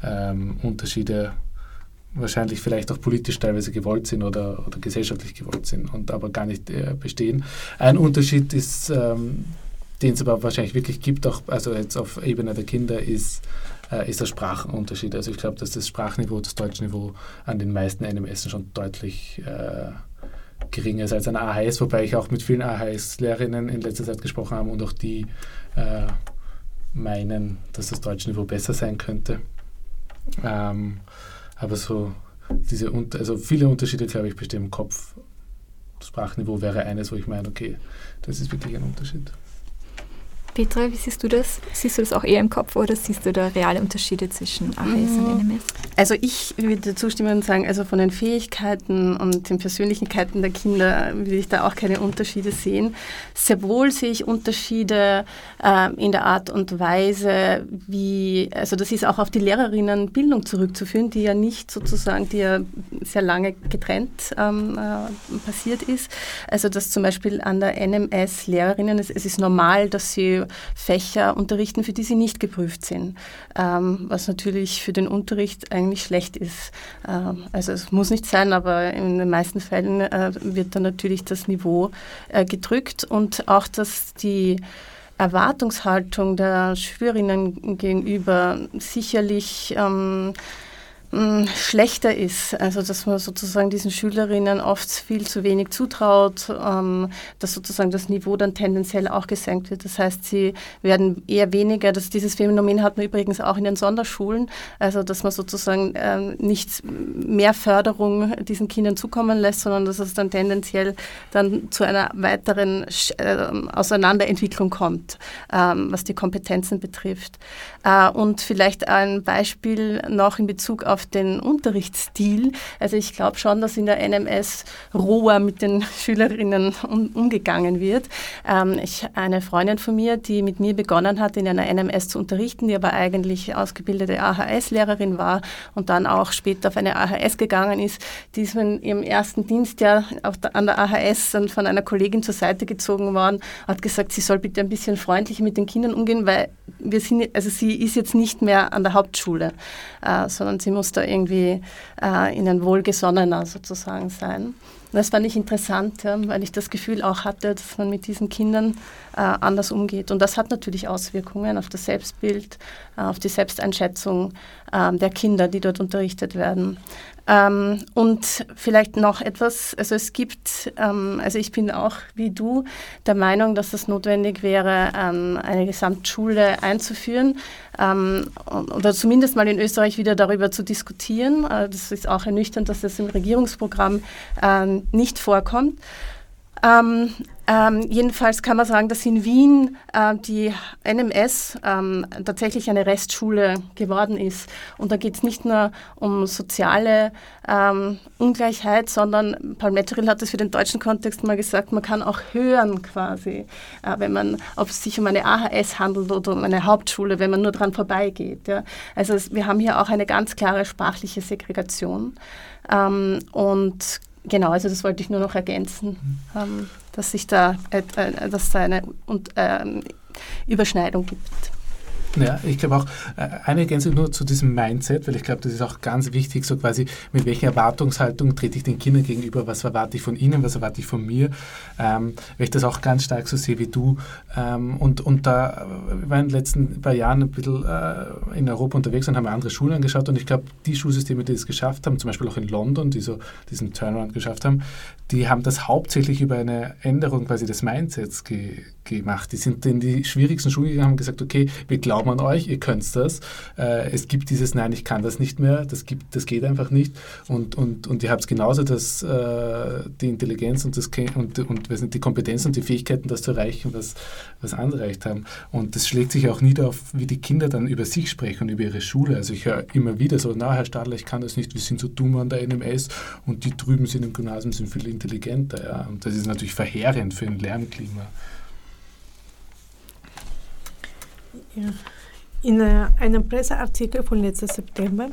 ähm, Unterschiede wahrscheinlich vielleicht auch politisch teilweise gewollt sind oder, oder gesellschaftlich gewollt sind und aber gar nicht äh, bestehen. Ein Unterschied ist, ähm, den es aber wahrscheinlich wirklich gibt, auch also jetzt auf Ebene der Kinder, ist, äh, ist der Sprachenunterschied. Also ich glaube, dass das Sprachniveau, das Deutschniveau an den meisten NMS schon deutlich äh, geringer ist als ein AHS, wobei ich auch mit vielen AHS-Lehrerinnen in letzter Zeit gesprochen habe und auch die äh, meinen, dass das Deutschniveau besser sein könnte. Ähm, aber so diese, also viele Unterschiede, glaube ich, bestehen im Kopf. Sprachniveau wäre eines, wo ich meine, okay, das ist wirklich ein Unterschied.
Petra, wie siehst du das? Siehst du das auch eher im Kopf oder siehst du da reale Unterschiede zwischen AHS mhm. und NMS?
Also ich würde zustimmen und sagen, also von den Fähigkeiten und den Persönlichkeiten der Kinder würde ich da auch keine Unterschiede sehen. Sehr wohl sehe ich Unterschiede äh, in der Art und Weise, wie, also das ist auch auf die Lehrerinnenbildung zurückzuführen, die ja nicht sozusagen, die ja sehr lange getrennt ähm, äh, passiert ist. Also dass zum Beispiel an der NMS Lehrerinnen, es, es ist normal, dass sie Fächer unterrichten, für die sie nicht geprüft sind, ähm, was natürlich für den Unterricht eigentlich schlecht ist. Ähm, also es muss nicht sein, aber in den meisten Fällen äh, wird dann natürlich das Niveau äh, gedrückt und auch, dass die Erwartungshaltung der Schülerinnen gegenüber sicherlich ähm, schlechter ist. Also dass man sozusagen diesen Schülerinnen oft viel zu wenig zutraut, ähm, dass sozusagen das Niveau dann tendenziell auch gesenkt wird. Das heißt, sie werden eher weniger, dass dieses Phänomen hat man übrigens auch in den Sonderschulen, also dass man sozusagen ähm, nicht mehr Förderung diesen Kindern zukommen lässt, sondern dass es dann tendenziell dann zu einer weiteren äh, Auseinanderentwicklung kommt, ähm, was die Kompetenzen betrifft. Äh, und vielleicht ein Beispiel noch in Bezug auf den Unterrichtsstil. Also ich glaube schon, dass in der NMS roher mit den Schülerinnen um, umgegangen wird. Ähm, ich, eine Freundin von mir, die mit mir begonnen hat, in einer NMS zu unterrichten, die aber eigentlich ausgebildete AHS-Lehrerin war und dann auch später auf eine AHS gegangen ist, die ist in ihrem ersten Dienstjahr der, an der AHS dann von einer Kollegin zur Seite gezogen worden, hat gesagt, sie soll bitte ein bisschen freundlicher mit den Kindern umgehen, weil wir sind, also sie ist jetzt nicht mehr an der Hauptschule, äh, sondern sie muss da irgendwie äh, ihnen wohlgesonnener sozusagen sein. Und das fand ich interessant, ja, weil ich das Gefühl auch hatte, dass man mit diesen Kindern äh, anders umgeht. Und das hat natürlich Auswirkungen auf das Selbstbild, äh, auf die Selbsteinschätzung ähm, der Kinder, die dort unterrichtet werden. Ähm, und vielleicht noch etwas, also es gibt, ähm, also ich bin auch wie du der Meinung, dass es notwendig wäre, ähm, eine Gesamtschule einzuführen ähm, oder zumindest mal in Österreich wieder darüber zu diskutieren. Äh, das ist auch ernüchternd, dass das im Regierungsprogramm äh, nicht vorkommt. Ähm, jedenfalls kann man sagen, dass in Wien äh, die NMS ähm, tatsächlich eine Restschule geworden ist. Und da geht es nicht nur um soziale ähm, Ungleichheit, sondern Paul Metteril hat es für den deutschen Kontext mal gesagt, man kann auch hören quasi, äh, wenn man, ob es sich um eine AHS handelt oder um eine Hauptschule, wenn man nur dran vorbeigeht. Ja. Also es, wir haben hier auch eine ganz klare sprachliche Segregation. Ähm, und Genau, also das wollte ich nur noch ergänzen, ähm, dass sich da, äh, dass da eine und, äh, Überschneidung gibt.
Ja, ich glaube auch, äh, eine Ergänzung nur zu diesem Mindset, weil ich glaube, das ist auch ganz wichtig, so quasi, mit welcher Erwartungshaltung trete ich den Kindern gegenüber, was erwarte ich von ihnen, was erwarte ich von mir, ähm, weil ich das auch ganz stark so sehe wie du. Ähm, und, und da, wir waren in den letzten paar Jahren ein bisschen äh, in Europa unterwegs und haben andere Schulen angeschaut und ich glaube, die Schulsysteme, die es geschafft haben, zum Beispiel auch in London, die so diesen Turnaround geschafft haben, die haben das hauptsächlich über eine Änderung quasi des Mindsets ge gemacht. Die sind in die schwierigsten Schulen gegangen und haben gesagt, okay, wir glauben an euch, ihr könnt das. Äh, es gibt dieses Nein, ich kann das nicht mehr, das, gibt, das geht einfach nicht. Und, und, und ihr habt genauso das, äh, die Intelligenz und, das, und, und die Kompetenz und die Fähigkeiten, das zu erreichen, was, was andere erreicht haben. Und das schlägt sich auch nieder auf, wie die Kinder dann über sich sprechen und über ihre Schule. Also ich höre immer wieder so, na Herr Stadler, ich kann das nicht, wir sind so dumm an der NMS und die drüben sind im Gymnasium sind viel intelligenter. Ja. Und das ist natürlich verheerend für ein Lernklima.
Ja. In äh, einem Presseartikel von letzten September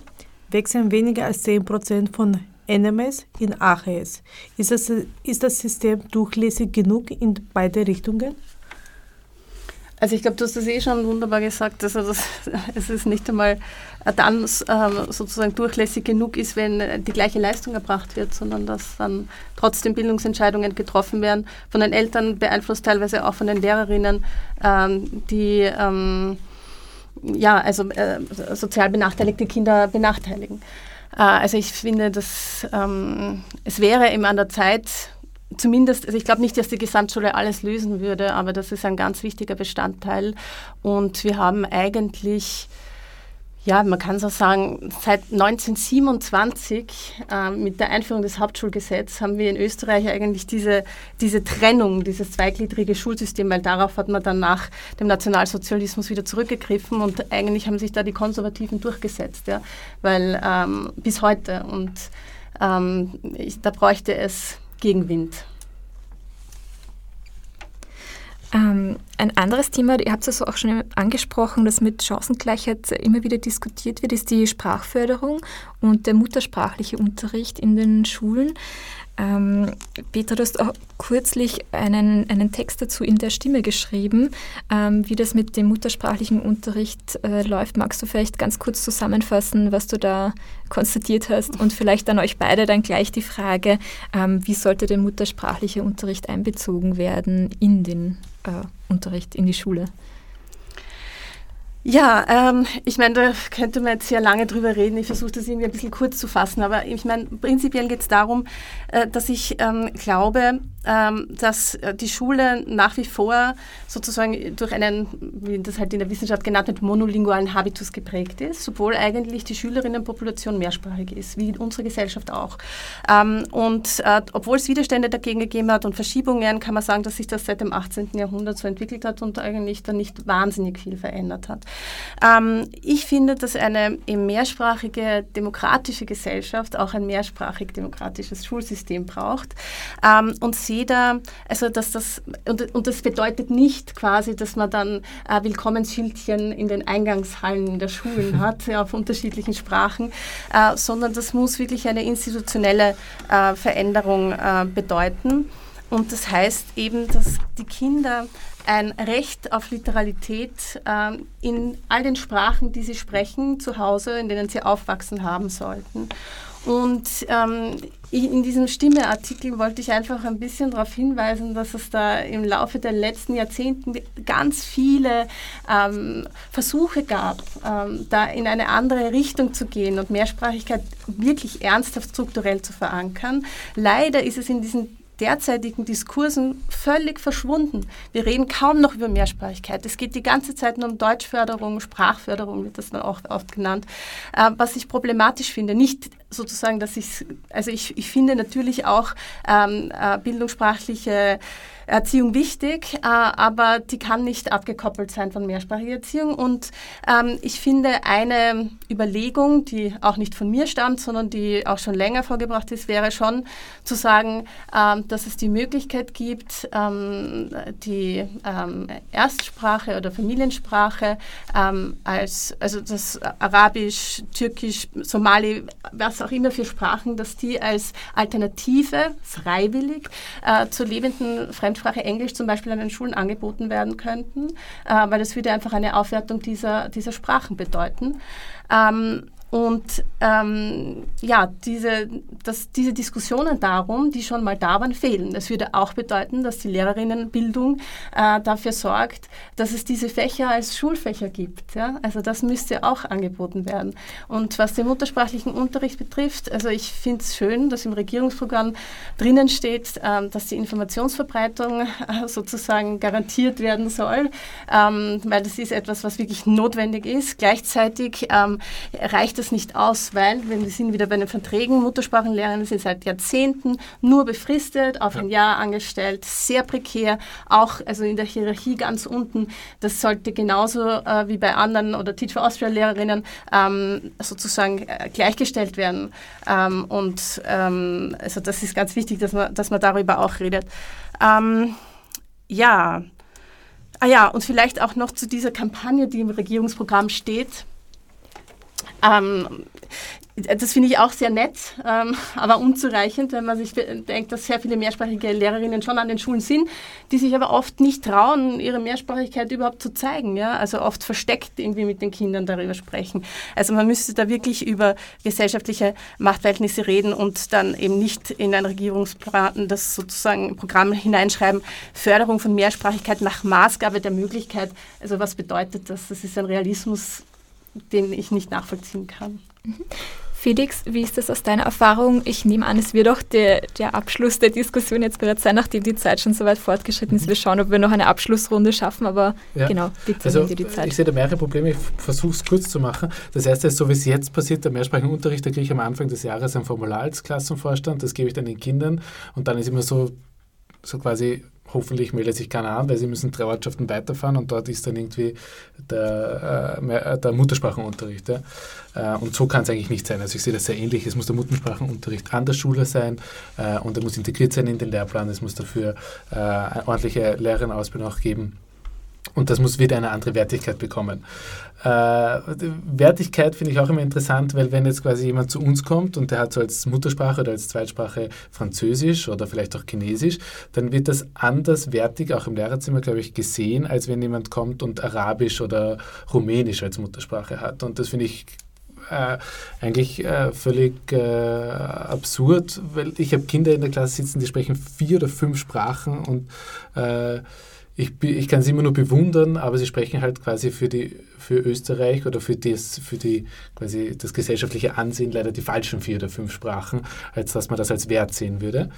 wechseln weniger als 10% von NMS in AHS. Ist das, ist das System durchlässig genug in beide Richtungen?
Also ich glaube, du hast das eh schon wunderbar gesagt, also dass es ist nicht einmal dann ähm, sozusagen durchlässig genug ist, wenn die gleiche Leistung erbracht wird, sondern dass dann trotzdem Bildungsentscheidungen getroffen werden, von den Eltern beeinflusst, teilweise auch von den Lehrerinnen, ähm, die ähm, ja, also äh, sozial benachteiligte Kinder benachteiligen. Äh, also ich finde, dass es wäre eben an der Zeit, zumindest, also ich glaube nicht, dass die Gesamtschule alles lösen würde, aber das ist ein ganz wichtiger Bestandteil. Und wir haben eigentlich Ja, man kann so sagen, seit 1927 äh, mit der Einführung des Hauptschulgesetzes haben wir in Österreich eigentlich diese, diese Trennung, dieses zweigliedrige Schulsystem, weil darauf hat man dann nach dem Nationalsozialismus wieder zurückgegriffen und eigentlich haben sich da die Konservativen durchgesetzt, ja, weil ähm, bis heute und ähm, ich, da bräuchte es Gegenwind.
Ähm, ein anderes Thema, ihr habt es auch schon angesprochen, das mit Chancengleichheit immer wieder diskutiert wird, ist die Sprachförderung und der muttersprachliche Unterricht in den Schulen. Ähm, Petra, du hast auch kürzlich einen, einen Text dazu in der Stimme geschrieben, ähm, wie das mit dem muttersprachlichen Unterricht äh, läuft. Magst du vielleicht ganz kurz zusammenfassen, was du da konstatiert hast und vielleicht an euch beide dann gleich die Frage, ähm, wie sollte der muttersprachliche Unterricht einbezogen werden in den äh, Unterricht, in die Schule?
Ja, ähm, ich meine, da könnte man jetzt sehr lange drüber reden. Ich versuche das irgendwie ein bisschen kurz zu fassen. Aber ich meine, prinzipiell geht es darum, äh, dass ich ähm, glaube, ähm, dass äh, die Schule nach wie vor sozusagen durch einen, wie das halt in der Wissenschaft genannt wird, monolingualen Habitus geprägt ist, sowohl eigentlich die Schülerinnenpopulation mehrsprachig ist, wie unsere Gesellschaft auch. Ähm, und äh, obwohl es Widerstände dagegen gegeben hat und Verschiebungen, kann man sagen, dass sich das seit dem 18. Jahrhundert so entwickelt hat und eigentlich dann nicht wahnsinnig viel verändert hat. Ähm, ich finde, dass eine mehrsprachige demokratische Gesellschaft auch ein mehrsprachig demokratisches Schulsystem braucht und sehe da, also dass das, und, und das bedeutet nicht quasi, dass man dann äh, Willkommensschildchen in den Eingangshallen der Schulen hat, ja, auf unterschiedlichen Sprachen, äh, sondern das muss wirklich eine institutionelle äh, Veränderung äh, bedeuten. Und das heißt eben, dass die Kinder ein Recht auf Literalität äh, in all den Sprachen, die sie sprechen, zu Hause, in denen sie aufwachsen haben sollten. Und ähm, in diesem Stimmeartikel wollte ich einfach ein bisschen darauf hinweisen, dass es da im Laufe der letzten Jahrzehnte ganz viele ähm, Versuche gab, ähm, da in eine andere Richtung zu gehen und Mehrsprachigkeit wirklich ernsthaft strukturell zu verankern. Leider ist es in diesen derzeitigen Diskursen völlig verschwunden. Wir reden kaum noch über Mehrsprachigkeit. Es geht die ganze Zeit nur um Deutschförderung, Sprachförderung wird das dann auch oft genannt, äh, was ich problematisch finde. Nicht sozusagen, dass ich, also ich, ich finde natürlich auch ähm, äh, bildungssprachliche Erziehung wichtig, äh, aber die kann nicht abgekoppelt sein von mehrsprachiger Erziehung. Und ähm, ich finde, eine Überlegung, die auch nicht von mir stammt, sondern die auch schon länger vorgebracht ist, wäre schon zu sagen, ähm, dass es die Möglichkeit gibt, ähm, die ähm, Erstsprache oder Familiensprache ähm, als, also das Arabisch, Türkisch, Somali, was auch immer für Sprachen, dass die als Alternative freiwillig äh, zur lebenden Fremdsprache Fremdsprache Englisch zum Beispiel an den Schulen angeboten werden könnten, äh, weil das würde einfach eine Aufwertung dieser, dieser Sprachen bedeuten. Ähm, und ähm, ja, diese, das, diese Diskussionen darum, die schon mal da waren, fehlen. Das würde auch bedeuten, dass die Lehrerinnenbildung äh, dafür sorgt, dass es diese Fächer als Schulfächer gibt. Ja? Also das müsste auch angeboten werden. Und was den muttersprachlichen Unterricht betrifft, also ich finde es schön, dass im Regierungsprogramm drinnen steht, äh, dass die Informationsverbreitung äh, sozusagen garantiert werden soll, ähm, weil das ist etwas, was wirklich notwendig ist. Gleichzeitig ähm, reicht das nicht aus, weil, wenn wir sind wieder bei den Verträgen, Muttersprachenlehrerinnen sind seit Jahrzehnten nur befristet, auf ein Jahr angestellt, sehr prekär, auch also in der Hierarchie ganz unten. Das sollte genauso äh, wie bei anderen oder Teach for Austria Lehrerinnen ähm, sozusagen äh, gleichgestellt werden. Ähm, und ähm, also das ist ganz wichtig, dass man, dass man darüber auch redet. Ähm, ja, Ah ja, und vielleicht auch noch zu dieser Kampagne, die im Regierungsprogramm steht. Ähm, das finde ich auch sehr nett, ähm, aber unzureichend, wenn man sich denkt, dass sehr viele mehrsprachige Lehrerinnen schon an den Schulen sind, die sich aber oft nicht trauen, ihre Mehrsprachigkeit überhaupt zu zeigen. Ja? Also oft versteckt irgendwie mit den Kindern darüber sprechen. Also man müsste da wirklich über gesellschaftliche Machtverhältnisse reden und dann eben nicht in ein Regierungsplan das sozusagen Programm hineinschreiben, Förderung von Mehrsprachigkeit nach Maßgabe der Möglichkeit. Also was bedeutet das? Das ist ein Realismus, den ich nicht nachvollziehen kann.
Mhm. Felix, wie ist das aus deiner Erfahrung? Ich nehme an, es wird auch der, der Abschluss der Diskussion jetzt bereits sein, nachdem die Zeit schon so weit fortgeschritten ist. Wir schauen, ob wir noch eine Abschlussrunde schaffen, aber ja. genau,
bitte also, dir die Zeit. Ich sehe da mehrere Probleme, ich versuche es kurz zu machen. Das erste ist, so wie es jetzt passiert, der mehrsprachigen Unterricht, da kriege ich am Anfang des Jahres ein Formular als Klassenvorstand, das gebe ich dann den Kindern und dann ist immer so, so quasi hoffentlich meldet sich keiner an, weil sie müssen drei Ortschaften weiterfahren und dort ist dann irgendwie der, äh, der Muttersprachenunterricht. Ja. Äh, und so kann es eigentlich nicht sein. Also ich sehe das sehr ähnlich. Es muss der Muttersprachenunterricht an der Schule sein äh, und er muss integriert sein in den Lehrplan. Es muss dafür äh, eine ordentliche Lehrerinnenausbildung auch geben. Und das muss wieder eine andere Wertigkeit bekommen. Äh, Wertigkeit finde ich auch immer interessant, weil wenn jetzt quasi jemand zu uns kommt und der hat so als Muttersprache oder als Zweitsprache Französisch oder vielleicht auch Chinesisch, dann wird das anders wertig auch im Lehrerzimmer, glaube ich, gesehen, als wenn jemand kommt und Arabisch oder Rumänisch als Muttersprache hat. Und das finde ich äh, eigentlich äh, völlig äh, absurd, weil ich habe Kinder in der Klasse sitzen, die sprechen vier oder fünf Sprachen und äh, ich, ich kann sie immer nur bewundern, aber sie sprechen halt quasi für, die, für Österreich oder für, das, für die, quasi das gesellschaftliche Ansehen leider die falschen vier oder fünf Sprachen, als dass man das als Wert sehen würde.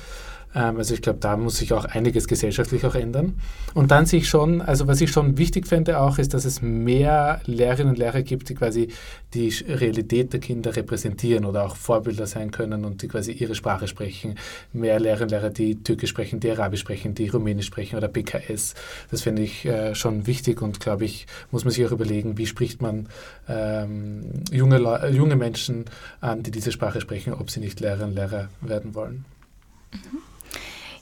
Ähm, also ich glaube, da muss sich auch einiges gesellschaftlich auch ändern. Und dann sich schon, also was ich schon wichtig fände auch, ist, dass es mehr Lehrerinnen und Lehrer gibt, die quasi die Realität der Kinder repräsentieren oder auch Vorbilder sein können und die quasi ihre Sprache sprechen. Mehr Lehrerinnen und Lehrer, die Türkisch sprechen, die Arabisch sprechen, die Rumänisch sprechen oder BKS. Das finde ich äh, schon wichtig und glaube ich, muss man sich auch überlegen, wie spricht man ähm, junge, junge Menschen an, die diese Sprache sprechen, ob sie nicht Lehrerinnen und Lehrer werden wollen.
Mhm.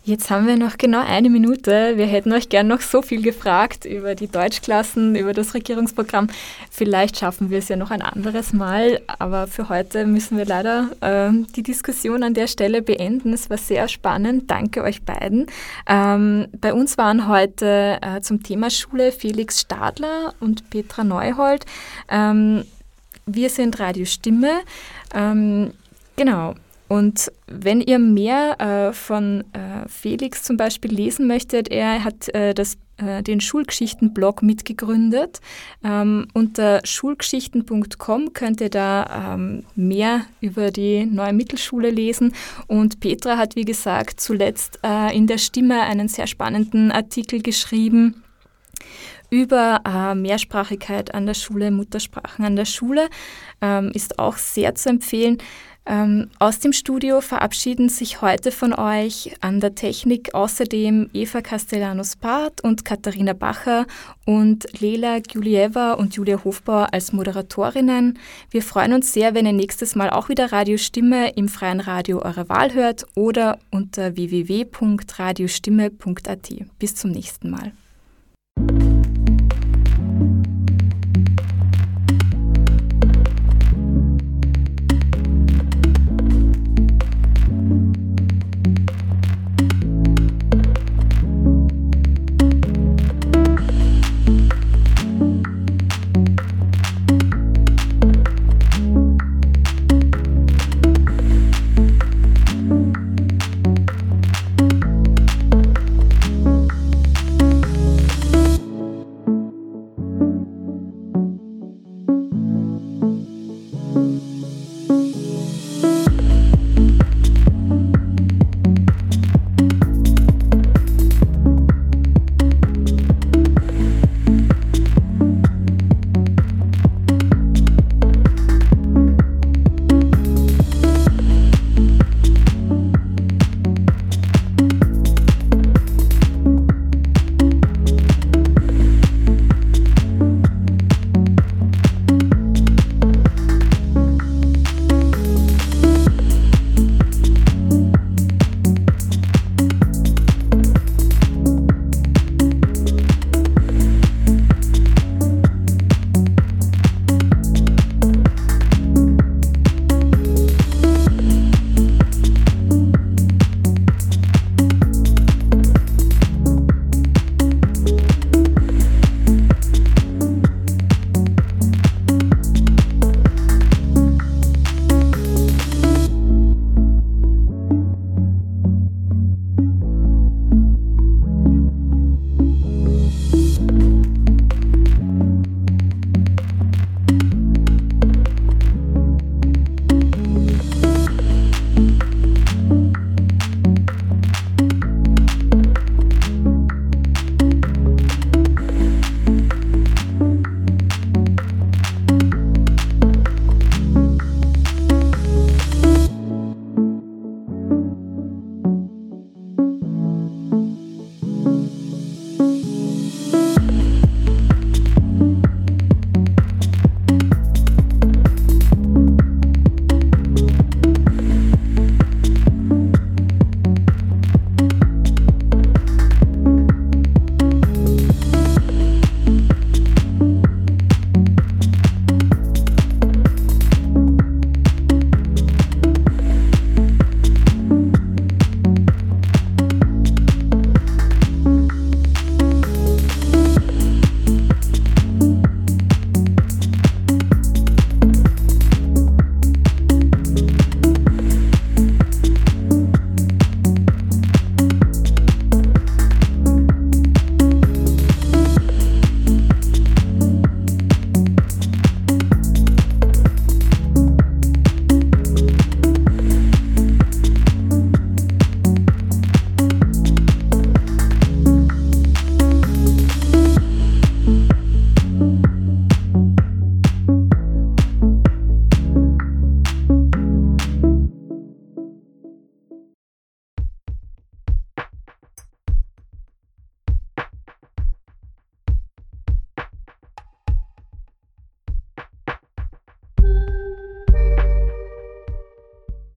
Jetzt haben wir noch genau eine Minute. Wir hätten euch gern noch so viel gefragt über die Deutschklassen, über das Regierungsprogramm. Vielleicht schaffen wir es ja noch ein anderes Mal, aber für heute müssen wir leider äh, die Diskussion an der Stelle beenden. Es war sehr spannend. Danke euch beiden. Ähm, bei uns waren heute äh, zum Thema Schule Felix Stadler und Petra Neuhold. Ähm, wir sind Radio Stimme. Ähm, genau. Und wenn ihr mehr äh, von äh, Felix zum Beispiel lesen möchtet, er hat äh, das, äh, den Schulgeschichten-Blog mitgegründet. Ähm, unter schulgeschichten.com könnt ihr da ähm, mehr über die neue Mittelschule lesen. Und Petra hat, wie gesagt, zuletzt äh, in der Stimme einen sehr spannenden Artikel geschrieben über äh, Mehrsprachigkeit an der Schule, Muttersprachen an der Schule. Ähm, ist auch sehr zu empfehlen. Ähm, aus dem Studio verabschieden sich heute von euch an der Technik außerdem Eva Castellanos-Part und Katharina Bacher und Lela Giulieva und Julia Hofbauer als Moderatorinnen. Wir freuen uns sehr, wenn ihr nächstes Mal auch wieder Radiostimme im freien Radio eurer Wahl hört oder unter www.radiostimme.at. Bis zum nächsten Mal.